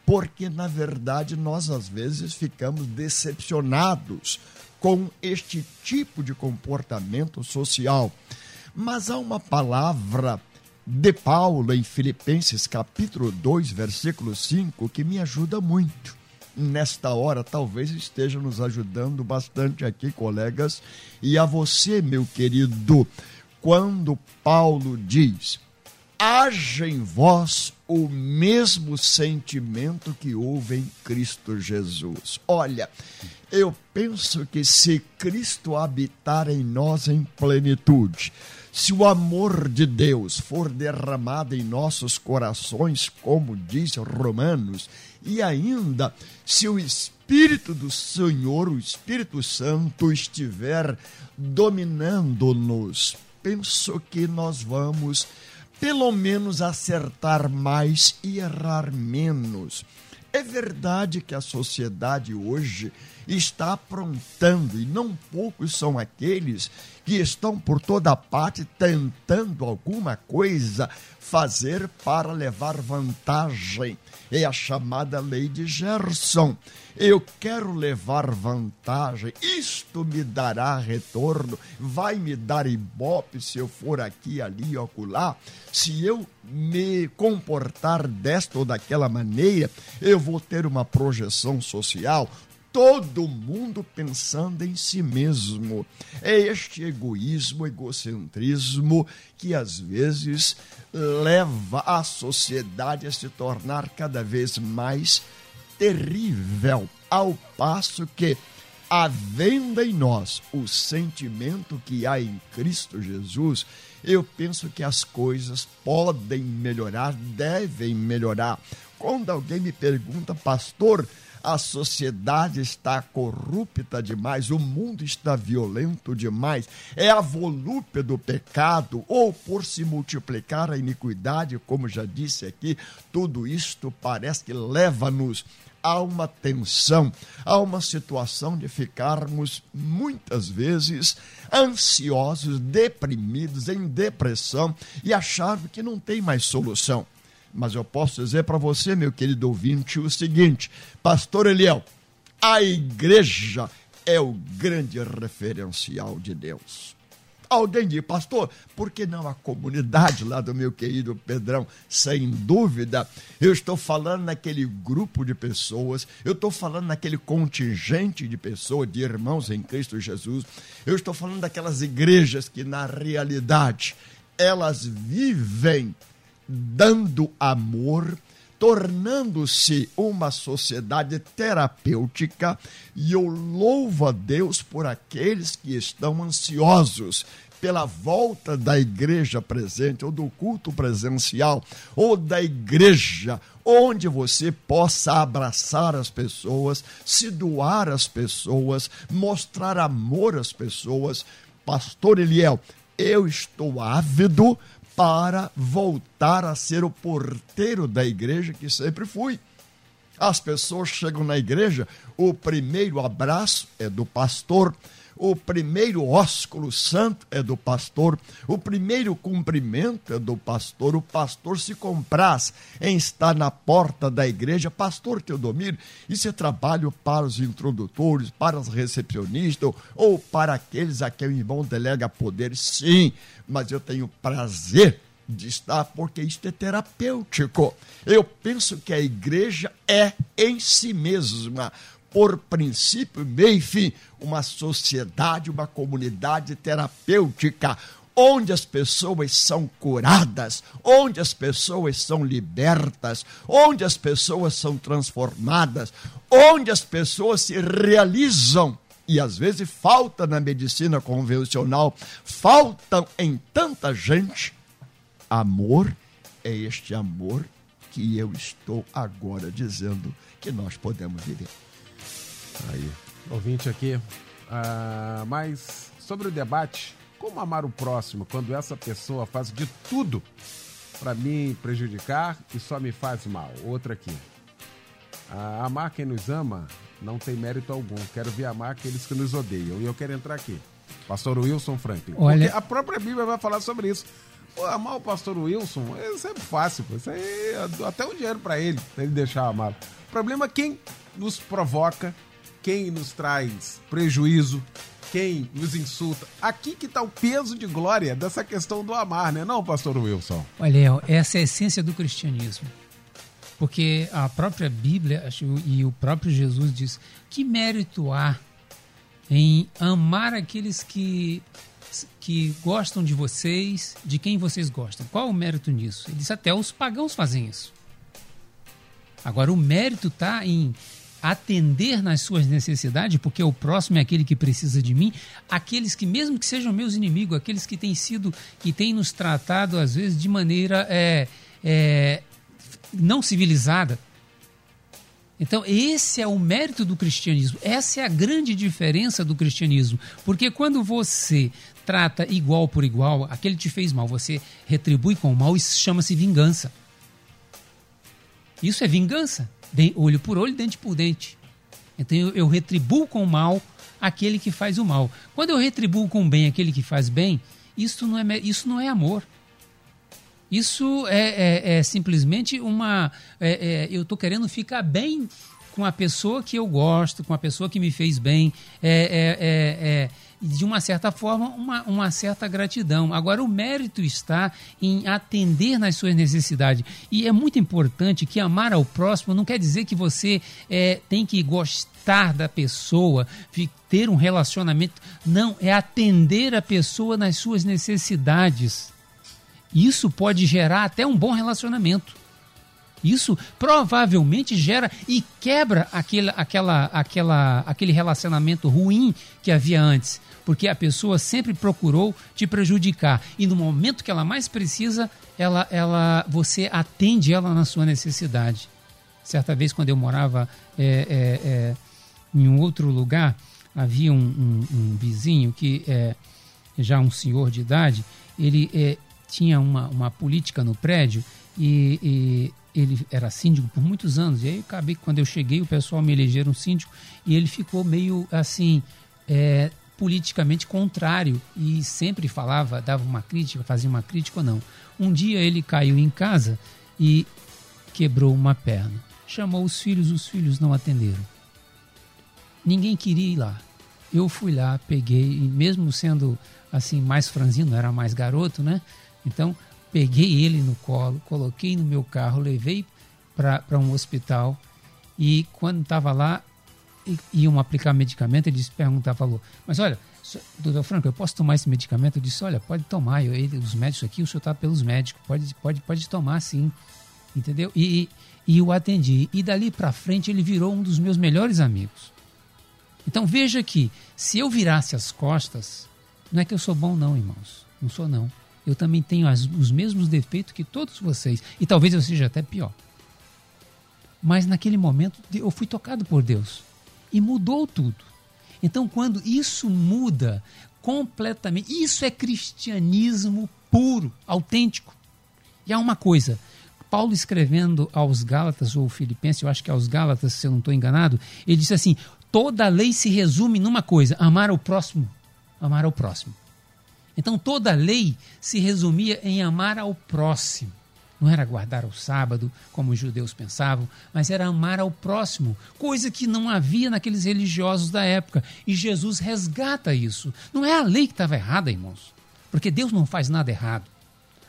S3: porque na verdade nós às vezes ficamos decepcionados com este tipo de comportamento social. Mas há uma palavra de Paulo em Filipenses capítulo 2, versículo 5, que me ajuda muito. Nesta hora, talvez esteja nos ajudando bastante aqui, colegas, e a você, meu querido, quando Paulo diz: haja em vós o mesmo sentimento que houve em Cristo Jesus. Olha, eu penso que se Cristo habitar em nós em plenitude, se o amor de Deus for derramado em nossos corações, como diz Romanos, e ainda se o Espírito do Senhor, o Espírito Santo, estiver dominando-nos, penso que nós vamos pelo menos acertar mais e errar menos. É verdade que a sociedade hoje está aprontando, e não poucos são aqueles que estão por toda parte tentando alguma coisa fazer para levar vantagem. É a chamada lei de Gerson. Eu quero levar vantagem, isto me dará retorno, vai me dar ibope se eu for aqui, ali, ocular. Se eu me comportar desta ou daquela maneira, eu vou ter uma projeção social, todo mundo pensando em si mesmo. É este egoísmo, egocentrismo que às vezes leva a sociedade a se tornar cada vez mais terrível, ao passo que havendo em nós o sentimento que há em Cristo Jesus, eu penso que as coisas podem melhorar, devem melhorar. Quando alguém me pergunta, pastor, a sociedade está corrupta demais, o mundo está violento demais, é a volúpia do pecado, ou por se multiplicar a iniquidade, como já disse aqui, tudo isto parece que leva-nos a uma tensão, a uma situação de ficarmos muitas vezes ansiosos, deprimidos, em depressão e achando que não tem mais solução. Mas eu posso dizer para você, meu querido ouvinte, o seguinte: Pastor Eliel, a igreja é o grande referencial de Deus. Alguém diz, pastor, por que não a comunidade lá do meu querido Pedrão? Sem dúvida, eu estou falando naquele grupo de pessoas, eu estou falando naquele contingente de pessoas, de irmãos em Cristo Jesus, eu estou falando daquelas igrejas que, na realidade, elas vivem dando amor, tornando-se uma sociedade terapêutica, e eu louvo a Deus por aqueles que estão ansiosos pela volta da igreja presente, ou do culto presencial, ou da igreja, onde você possa abraçar as pessoas, se doar às pessoas, mostrar amor às pessoas. Pastor Eliel, eu estou ávido para voltar a ser o porteiro da igreja que sempre fui. As pessoas chegam na igreja, o primeiro abraço é do pastor, o primeiro ósculo santo é do pastor, o primeiro cumprimento é do pastor, o pastor se compraz em estar na porta da igreja. Pastor Teodomiro, isso é trabalho para os introdutores, para os recepcionistas ou para aqueles a quem o irmão delega poder? Sim, mas eu tenho prazer de estar, porque isto é terapêutico. Eu penso que a igreja é em si mesma por princípio, meio e fim, uma sociedade, uma comunidade terapêutica, onde as pessoas são curadas, onde as pessoas são libertas, onde as pessoas são transformadas, onde as pessoas se realizam. E às vezes falta na medicina convencional, faltam em tanta gente amor. É este amor que eu estou agora dizendo que nós podemos viver.
S2: Aí, ouvinte aqui. Ah, mas sobre o debate, como amar o próximo quando essa pessoa faz de tudo para me prejudicar e só me faz mal? Outra aqui. Ah, amar quem nos ama não tem mérito algum. Quero ver amar aqueles que nos odeiam. E eu quero entrar aqui. Pastor Wilson Franklin.
S4: Olha...
S2: Porque a própria Bíblia vai falar sobre isso. Pô, amar o pastor Wilson, isso é fácil. Pô. Isso aí, até o dinheiro para ele, pra ele deixar amar. O problema é quem nos provoca quem nos traz prejuízo, quem nos insulta. Aqui que está o peso de glória dessa questão do amar, né? Não, pastor Wilson?
S4: Olha, essa é a essência do cristianismo. Porque a própria Bíblia e o próprio Jesus diz que mérito há em amar aqueles que, que gostam de vocês, de quem vocês gostam. Qual o mérito nisso? Ele diz até os pagãos fazem isso. Agora, o mérito está em atender nas suas necessidades, porque o próximo é aquele que precisa de mim, aqueles que, mesmo que sejam meus inimigos, aqueles que têm sido, que têm nos tratado, às vezes, de maneira é, é, não civilizada. Então, esse é o mérito do cristianismo, essa é a grande diferença do cristianismo, porque quando você trata igual por igual, aquele te fez mal, você retribui com o mal, isso chama-se vingança. Isso é vingança olho por olho, dente por dente. Então eu, retribuo com o mal aquele que faz o mal. Quando eu retribuo com o bem aquele que faz bem, isso não é, isso não é amor. Isso é, é, é simplesmente uma. É, é eu estou querendo ficar bem com a pessoa que eu gosto, com a pessoa que me fez bem. É, é, é de uma certa forma, uma, uma certa gratidão. Agora, o mérito está em atender nas suas necessidades. E é muito importante que amar ao próximo não quer dizer que você é, tem que gostar da pessoa, ter um relacionamento. Não, é atender a pessoa nas suas necessidades. Isso pode gerar até um bom relacionamento. Isso provavelmente gera e quebra aquele, aquela, aquela, aquele relacionamento ruim que havia antes porque a pessoa sempre procurou te prejudicar e no momento que ela mais precisa, ela, ela, você atende ela na sua necessidade. Certa vez, quando eu morava é, é, é, em um outro lugar, havia um, um, um vizinho que é já um senhor de idade, ele é, tinha uma, uma política no prédio e, e ele era síndico por muitos anos. E aí acabei quando eu cheguei, o pessoal me elegeram síndico e ele ficou meio assim, é, politicamente contrário e sempre falava, dava uma crítica, fazia uma crítica ou não. Um dia ele caiu em casa e quebrou uma perna. Chamou os filhos, os filhos não atenderam. Ninguém queria ir lá. Eu fui lá, peguei, e mesmo sendo assim mais franzino, era mais garoto, né? Então peguei ele no colo, coloquei no meu carro, levei para um hospital e quando estava lá iam aplicar medicamento, ele disse, perguntava, falou, mas olha, doutor Franco, eu posso tomar esse medicamento? Eu disse, olha, pode tomar, eu, ele, os médicos aqui, o senhor está pelos médicos, pode, pode, pode tomar sim. Entendeu? E, e eu atendi. E dali para frente ele virou um dos meus melhores amigos. Então veja que se eu virasse as costas, não é que eu sou bom, não, irmãos. Não sou, não. Eu também tenho as, os mesmos defeitos que todos vocês. E talvez eu seja até pior. Mas naquele momento eu fui tocado por Deus. E mudou tudo. Então, quando isso muda completamente, isso é cristianismo puro, autêntico. E há uma coisa: Paulo escrevendo aos Gálatas ou Filipenses, eu acho que é aos Gálatas, se eu não estou enganado, ele disse assim: toda lei se resume numa coisa: amar ao próximo. Amar ao próximo. Então toda a lei se resumia em amar ao próximo. Não era guardar o sábado, como os judeus pensavam, mas era amar ao próximo, coisa que não havia naqueles religiosos da época. E Jesus resgata isso. Não é a lei que estava errada, irmãos, porque Deus não faz nada errado.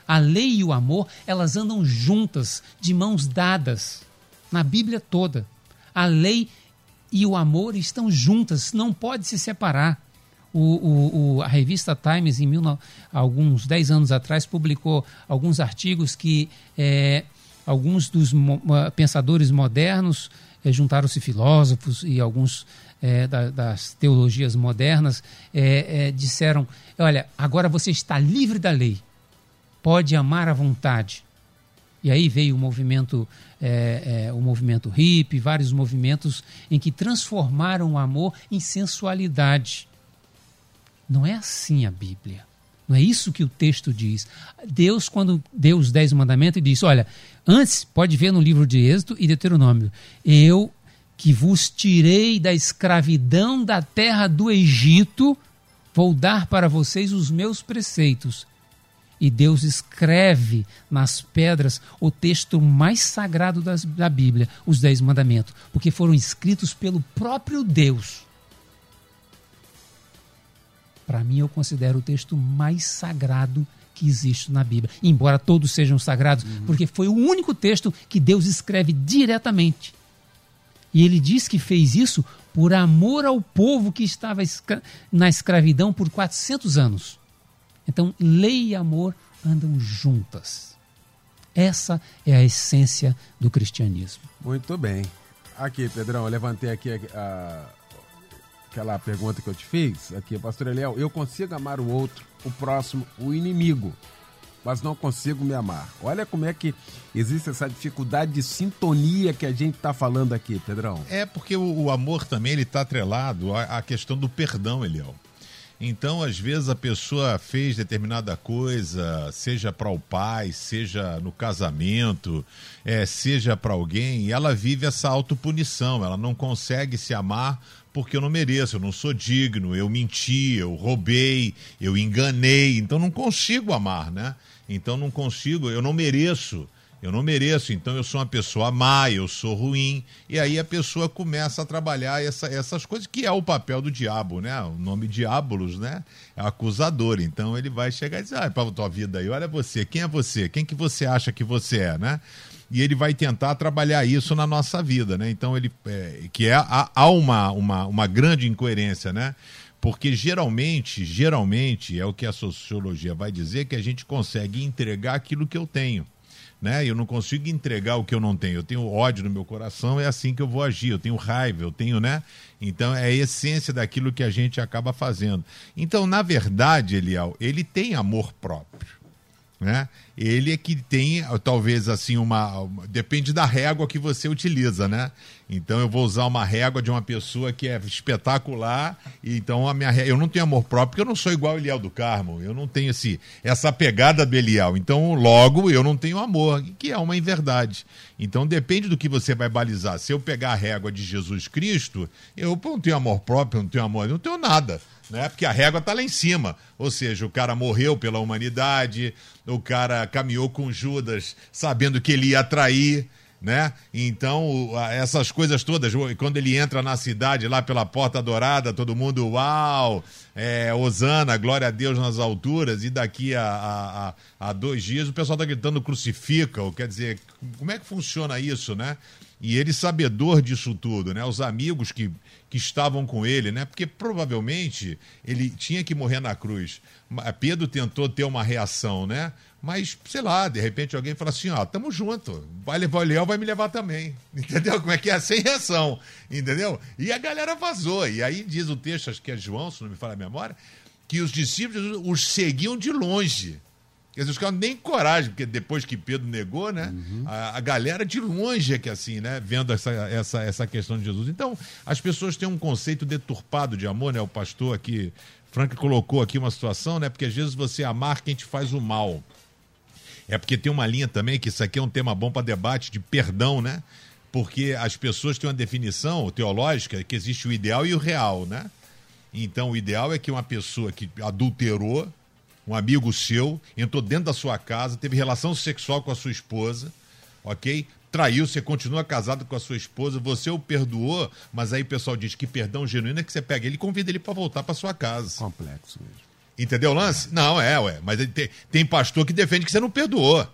S4: A lei e o amor, elas andam juntas, de mãos dadas, na Bíblia toda. A lei e o amor estão juntas, não pode se separar. O, o, a revista Times, em mil, alguns 10 anos atrás, publicou alguns artigos que é, alguns dos mo pensadores modernos é, juntaram-se filósofos e alguns é, da, das teologias modernas é, é, disseram: olha, agora você está livre da lei, pode amar à vontade. E aí veio o movimento, é, é, o movimento hippie, vários movimentos em que transformaram o amor em sensualidade. Não é assim a Bíblia. Não é isso que o texto diz. Deus, quando deu os dez mandamentos, disse: Olha, antes, pode ver no livro de Êxodo e Deuteronômio, eu que vos tirei da escravidão da terra do Egito, vou dar para vocês os meus preceitos. E Deus escreve nas pedras o texto mais sagrado das, da Bíblia, os Dez Mandamentos, porque foram escritos pelo próprio Deus para mim, eu considero o texto mais sagrado que existe na Bíblia, embora todos sejam sagrados, uhum. porque foi o único texto que Deus escreve diretamente. E ele diz que fez isso por amor ao povo que estava na escravidão por 400 anos. Então, lei e amor andam juntas. Essa é a essência do cristianismo.
S2: Muito bem. Aqui, Pedrão, eu levantei aqui a aquela pergunta que eu te fiz aqui, pastor Eliel, eu consigo amar o outro, o próximo, o inimigo, mas não consigo me amar. Olha como é que existe essa dificuldade de sintonia que a gente está falando aqui, Pedrão.
S5: É porque o, o amor também ele está atrelado à, à questão do perdão, Eliel. Então, às vezes, a pessoa fez determinada coisa, seja para o pai, seja no casamento, é, seja para alguém, e ela vive essa autopunição, ela não consegue se amar porque eu não mereço, eu não sou digno, eu menti, eu roubei, eu enganei, então não consigo amar, né? Então não consigo, eu não mereço, eu não mereço, então eu sou uma pessoa má, eu sou ruim, e aí a pessoa começa a trabalhar essa, essas coisas, que é o papel do diabo, né? O nome diabolos, né? É acusador, então ele vai chegar e dizer, ah, para tua vida aí, olha você, quem é você? Quem que você acha que você é, né? E ele vai tentar trabalhar isso na nossa vida, né? Então ele é, que é há uma, uma, uma grande incoerência, né? Porque geralmente, geralmente é o que a sociologia vai dizer que a gente consegue entregar aquilo que eu tenho. Né? Eu não consigo entregar o que eu não tenho. Eu tenho ódio no meu coração, é assim que eu vou agir. Eu tenho raiva, eu tenho, né? Então é a essência daquilo que a gente acaba fazendo. Então, na verdade, Eliel, ele tem amor próprio né? Ele é que tem, talvez assim, uma. Depende da régua que você utiliza, né? Então eu vou usar uma régua de uma pessoa que é espetacular, e então a minha eu não tenho amor próprio, porque eu não sou igual Eliel do Carmo, eu não tenho esse, essa pegada do Eliel. Então, logo, eu não tenho amor, que é uma inverdade. Então depende do que você vai balizar. Se eu pegar a régua de Jesus Cristo, eu não tenho amor próprio, não tenho amor, não tenho nada né? Porque a régua está lá em cima. Ou seja, o cara morreu pela humanidade, o cara caminhou com Judas sabendo que ele ia trair, né? Então, essas coisas todas, quando ele entra na cidade lá pela Porta Dourada, todo mundo, uau, é, Osana, glória a Deus nas alturas, e daqui a, a, a dois dias o pessoal está gritando crucifica, quer dizer, como é que funciona isso, né? E ele sabedor disso tudo, né? Os amigos que, que estavam com ele, né? Porque provavelmente ele tinha que morrer na cruz. Pedro tentou ter uma reação, né? Mas, sei lá, de repente alguém fala assim, ó, tamo junto, vai levar o leão, vai me levar também. <laughs> Entendeu? Como é que é? Sem reação, entendeu? E a galera vazou. E aí diz o texto, acho que é João, se não me fala a memória, que os discípulos os seguiam de longe. Quer dizer, os caras nem coragem, porque depois que Pedro negou, né? Uhum. A, a, galera de longe é que assim, né? Vendo essa, essa, essa questão de Jesus. Então, as pessoas têm um conceito deturpado de amor, né? O pastor aqui, Frank colocou aqui uma situação, né? Porque às vezes você amar quem te faz o mal. É porque tem uma linha também, que isso aqui é um tema bom para debate, de perdão, né? Porque as pessoas têm uma definição teológica que existe o ideal e o real, né? Então, o ideal é que uma pessoa que adulterou, um amigo seu, entrou dentro da sua casa, teve relação sexual com a sua esposa, ok? Traiu, você continua casado com a sua esposa, você o perdoou, mas aí o pessoal diz que perdão genuíno é que você pega ele e convida ele para voltar para sua casa.
S2: Complexo mesmo.
S5: Entendeu o lance? Não, é, ué. Mas tem, tem pastor que defende que você não perdoou.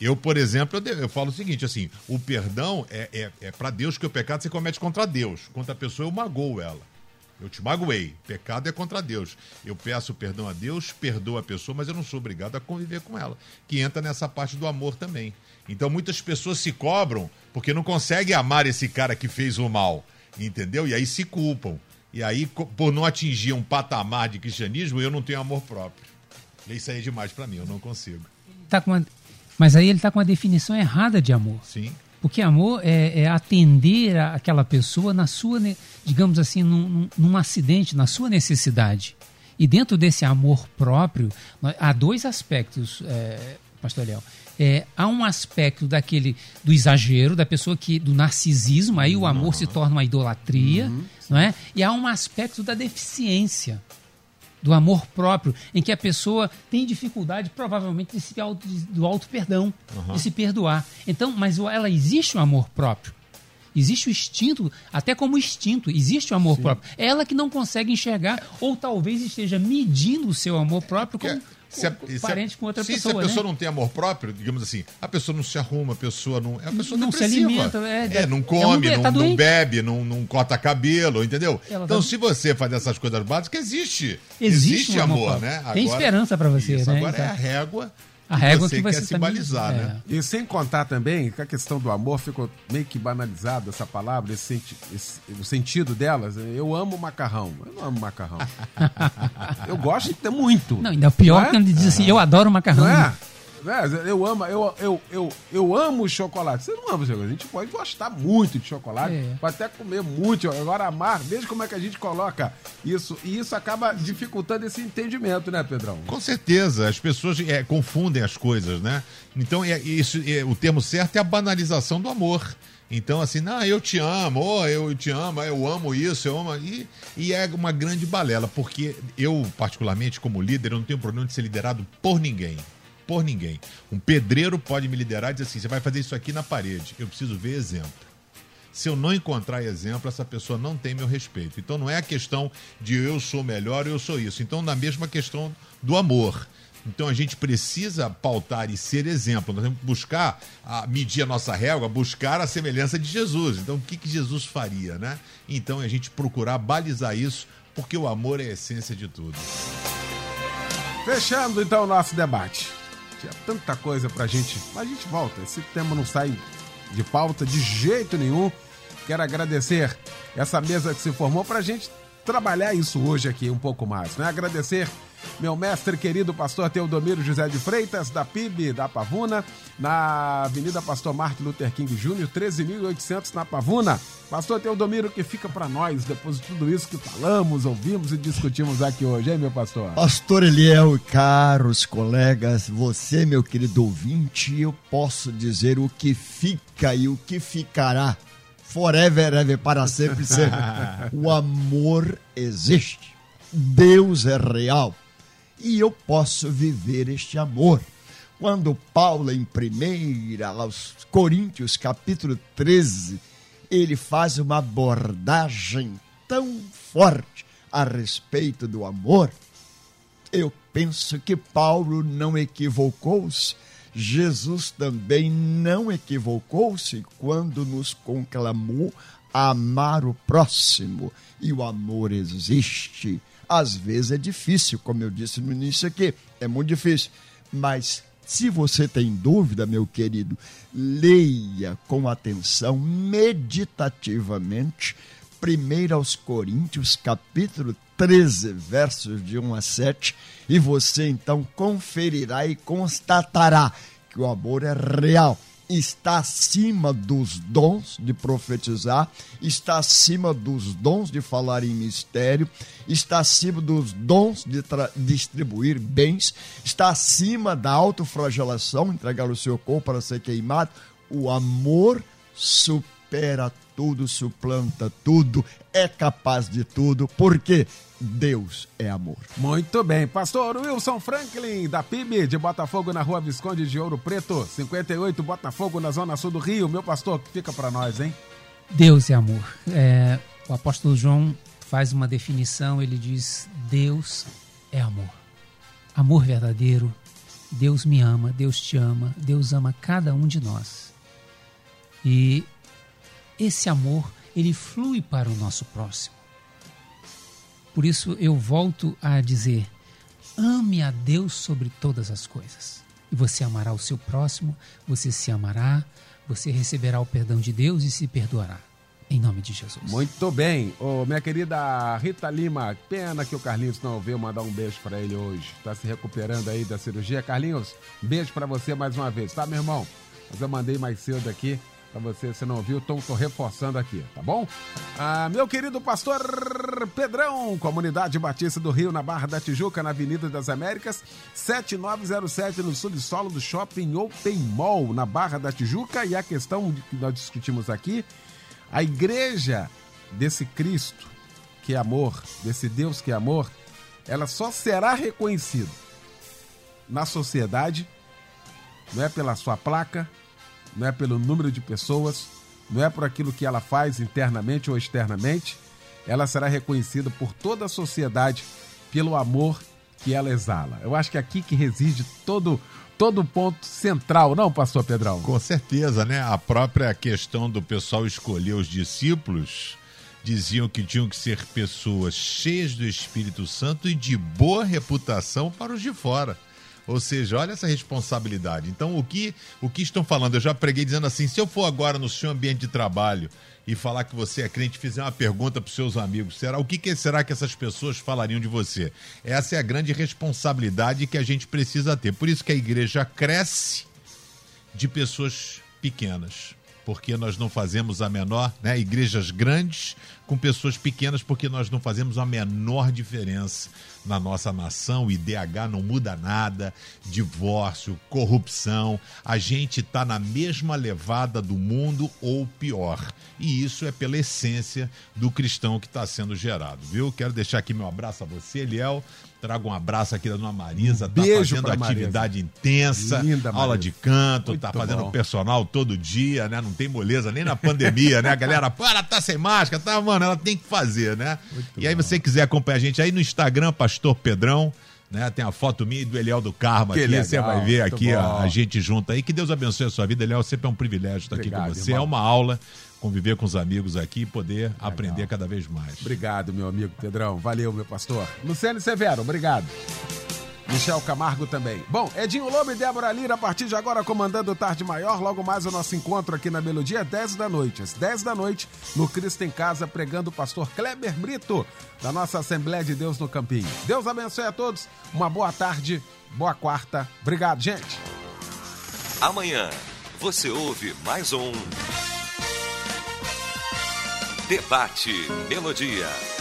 S5: Eu, por exemplo, eu, eu falo o seguinte, assim, o perdão é, é, é para Deus que o pecado você comete contra Deus. Contra a pessoa eu magoo ela. Eu te magoei. Pecado é contra Deus. Eu peço perdão a Deus, perdoo a pessoa, mas eu não sou obrigado a conviver com ela. Que entra nessa parte do amor também. Então muitas pessoas se cobram porque não conseguem amar esse cara que fez o mal. Entendeu? E aí se culpam. E aí, por não atingir um patamar de cristianismo, eu não tenho amor próprio. Isso aí é demais para mim, eu não consigo.
S4: Tá uma... Mas aí ele está com a definição errada de amor.
S5: Sim.
S4: Porque amor é, é, atender aquela pessoa na sua, digamos assim, num, num, acidente, na sua necessidade. E dentro desse amor próprio, há dois aspectos, é, Pastor Léo. É, há um aspecto daquele do exagero, da pessoa que do narcisismo, aí o amor se torna uma idolatria, uhum, não é? E há um aspecto da deficiência do amor próprio, em que a pessoa tem dificuldade, provavelmente, de se auto, do auto perdão, uhum. de se perdoar. Então, mas ela existe o amor próprio. Existe o instinto, até como instinto, existe o amor Sim. próprio. É ela que não consegue enxergar, ou talvez esteja medindo o seu amor próprio como se a, parente com outra
S5: se,
S4: pessoa.
S5: Se a pessoa
S4: né?
S5: não tem amor próprio, digamos assim, a pessoa não se arruma, a pessoa não. É a pessoa
S4: não
S5: depressiva.
S4: se alimenta, é,
S5: é não come, é um, não, tá não, bebe, não, não corta cabelo, entendeu?
S4: Ela
S5: então,
S4: tá...
S5: se você faz essas coisas básicas, existe.
S4: Existe,
S5: existe amor,
S4: amor,
S5: né?
S4: Agora, tem esperança para você,
S5: isso,
S4: né?
S5: Agora
S4: então...
S5: é a régua
S4: a régua
S5: você
S4: que vai
S5: quer
S4: ser
S5: se balizar,
S4: é.
S5: né?
S2: E sem contar também que a questão do amor ficou meio que banalizada essa palavra, esse, senti esse, o sentido delas. Eu amo macarrão. Eu não amo macarrão. <laughs> eu gosto de ter muito.
S4: Não, ainda pior é? que ele diz assim, eu adoro macarrão. Não
S2: é? É, eu amo, eu, eu, eu, eu amo chocolate. Você não ama chocolate. A gente pode gostar muito de chocolate, é. pode até comer muito. Agora, amar, veja como é que a gente coloca isso. E isso acaba dificultando esse entendimento, né, Pedrão?
S5: Com certeza. As pessoas é, confundem as coisas, né? Então, é, isso, é, o termo certo é a banalização do amor. Então, assim, não, eu te amo, oh, eu te amo, eu amo isso, eu amo. E, e é uma grande balela, porque eu, particularmente, como líder, eu não tenho problema de ser liderado por ninguém por ninguém. Um pedreiro pode me liderar e dizer assim: você vai fazer isso aqui na parede. Eu preciso ver exemplo. Se eu não encontrar exemplo, essa pessoa não tem meu respeito. Então não é a questão de eu sou melhor eu sou isso. Então, na mesma questão do amor. Então a gente precisa pautar e ser exemplo. Nós temos que buscar a, medir a nossa régua, buscar a semelhança de Jesus. Então o que, que Jesus faria, né? Então a gente procurar balizar isso, porque o amor é a essência de tudo.
S2: Fechando então o nosso debate. Tinha tanta coisa pra gente. Mas a gente volta. Esse tema não sai de pauta de jeito nenhum. Quero agradecer essa mesa que se formou pra gente trabalhar isso hoje aqui um pouco mais. Né? Agradecer meu mestre querido pastor Teodomiro José de Freitas, da PIB da Pavuna, na Avenida Pastor Martin Luther King Jr., 13.800 na Pavuna. Pastor Teodomiro, que fica para nós depois de tudo isso que falamos, ouvimos e discutimos aqui hoje, hein, meu pastor?
S3: Pastor Eliel e caros colegas, você, meu querido ouvinte, eu posso dizer o que fica e o que ficará forever, ever, para sempre, sempre. <laughs> o amor existe. Deus é real e eu posso viver este amor. Quando Paulo, em 1 aos Coríntios, capítulo 13, ele faz uma abordagem tão forte a respeito do amor, eu penso que Paulo não equivocou-se, Jesus também não equivocou-se quando nos conclamou a amar o próximo. E o amor existe. Às vezes é difícil, como eu disse no início aqui, é muito difícil. Mas se você tem dúvida, meu querido, leia com atenção, meditativamente, 1 aos Coríntios, capítulo 13, versos de 1 a 7, e você então conferirá e constatará que o amor é real está acima dos dons de profetizar, está acima dos dons de falar em mistério, está acima dos dons de distribuir bens, está acima da autoflagelação, entregar o seu corpo para ser queimado. O amor supera tudo, suplanta tudo, é capaz de tudo, porque Deus é amor.
S2: Muito bem. Pastor Wilson Franklin, da PIB de Botafogo, na rua Visconde de Ouro Preto, 58, Botafogo, na zona sul do Rio. Meu pastor, que fica para nós, hein?
S4: Deus é amor. É, o apóstolo João faz uma definição, ele diz: Deus é amor. Amor verdadeiro. Deus me ama, Deus te ama, Deus ama cada um de nós. E esse amor, ele flui para o nosso próximo. Por isso eu volto a dizer: ame a Deus sobre todas as coisas. E você amará o seu próximo, você se amará, você receberá o perdão de Deus e se perdoará. Em nome de Jesus.
S2: Muito bem. Ô, minha querida Rita Lima, pena que o Carlinhos não veio mandar um beijo para ele hoje. Está se recuperando aí da cirurgia. Carlinhos, beijo para você mais uma vez, tá, meu irmão? Mas eu mandei mais cedo aqui para você, se não viu, estou reforçando aqui, tá bom? Ah, meu querido pastor Pedrão, Comunidade Batista do Rio, na Barra da Tijuca, na Avenida das Américas, 7907, no subsolo do Shopping Open Mall, na Barra da Tijuca. E a questão que nós discutimos aqui, a igreja desse Cristo, que é amor, desse Deus que é amor, ela só será reconhecida na sociedade, não é pela sua placa, não é pelo número de pessoas, não é por aquilo que ela faz internamente ou externamente. Ela será reconhecida por toda a sociedade pelo amor que ela exala. Eu acho que é aqui que reside todo todo ponto central, não, pastor Pedrão?
S5: Com certeza, né? A própria questão do pessoal escolher os discípulos diziam que tinham que ser pessoas cheias do Espírito Santo e de boa reputação para os de fora. Ou seja, olha essa responsabilidade. Então, o que, o que estão falando? Eu já preguei dizendo assim: se eu for agora no seu ambiente de trabalho e falar que você é crente, fizer uma pergunta para os seus amigos, será o que, que será que essas pessoas falariam de você? Essa é a grande responsabilidade que a gente precisa ter. Por isso que a igreja cresce de pessoas pequenas porque nós não fazemos a menor, né? Igrejas grandes com pessoas pequenas, porque nós não fazemos a menor diferença na nossa nação. O IDH não muda nada, divórcio, corrupção. A gente está na mesma levada do mundo ou pior. E isso é pela essência do cristão que está sendo gerado, viu? Quero deixar aqui meu abraço a você, Eliel. Trago um abraço aqui da Dona Marisa, um tá fazendo atividade Marisa. intensa, Linda, aula Marisa. de canto, Muito tá fazendo bom. personal todo dia, né? Não tem moleza nem na pandemia, né? A galera, para, tá sem máscara, tá, mano, ela tem que fazer, né? Muito e aí bom. você quiser acompanhar a gente aí no Instagram, Pastor Pedrão, né? Tem a foto minha e do Eliel do Carmo que aqui, legal, você vai ver aqui a, a, gente junto aí. Que Deus abençoe a sua vida, Eliel, sempre é um privilégio estar Obrigado, aqui com você, irmão. é uma aula conviver com os amigos aqui e poder Legal. aprender cada vez mais.
S2: Obrigado, meu amigo Pedrão. Valeu, meu pastor. Luciano Severo, obrigado. Michel Camargo também. Bom, Edinho Lobo e Débora Lira, a partir de agora, comandando o Tarde Maior. Logo mais o nosso encontro aqui na Melodia, 10 da noite. Às 10 da noite, no Cristo em Casa, pregando o pastor Kleber Brito, da nossa Assembleia de Deus no Campinho. Deus abençoe a todos. Uma boa tarde, boa quarta. Obrigado, gente.
S1: Amanhã, você ouve mais um. Debate Melodia.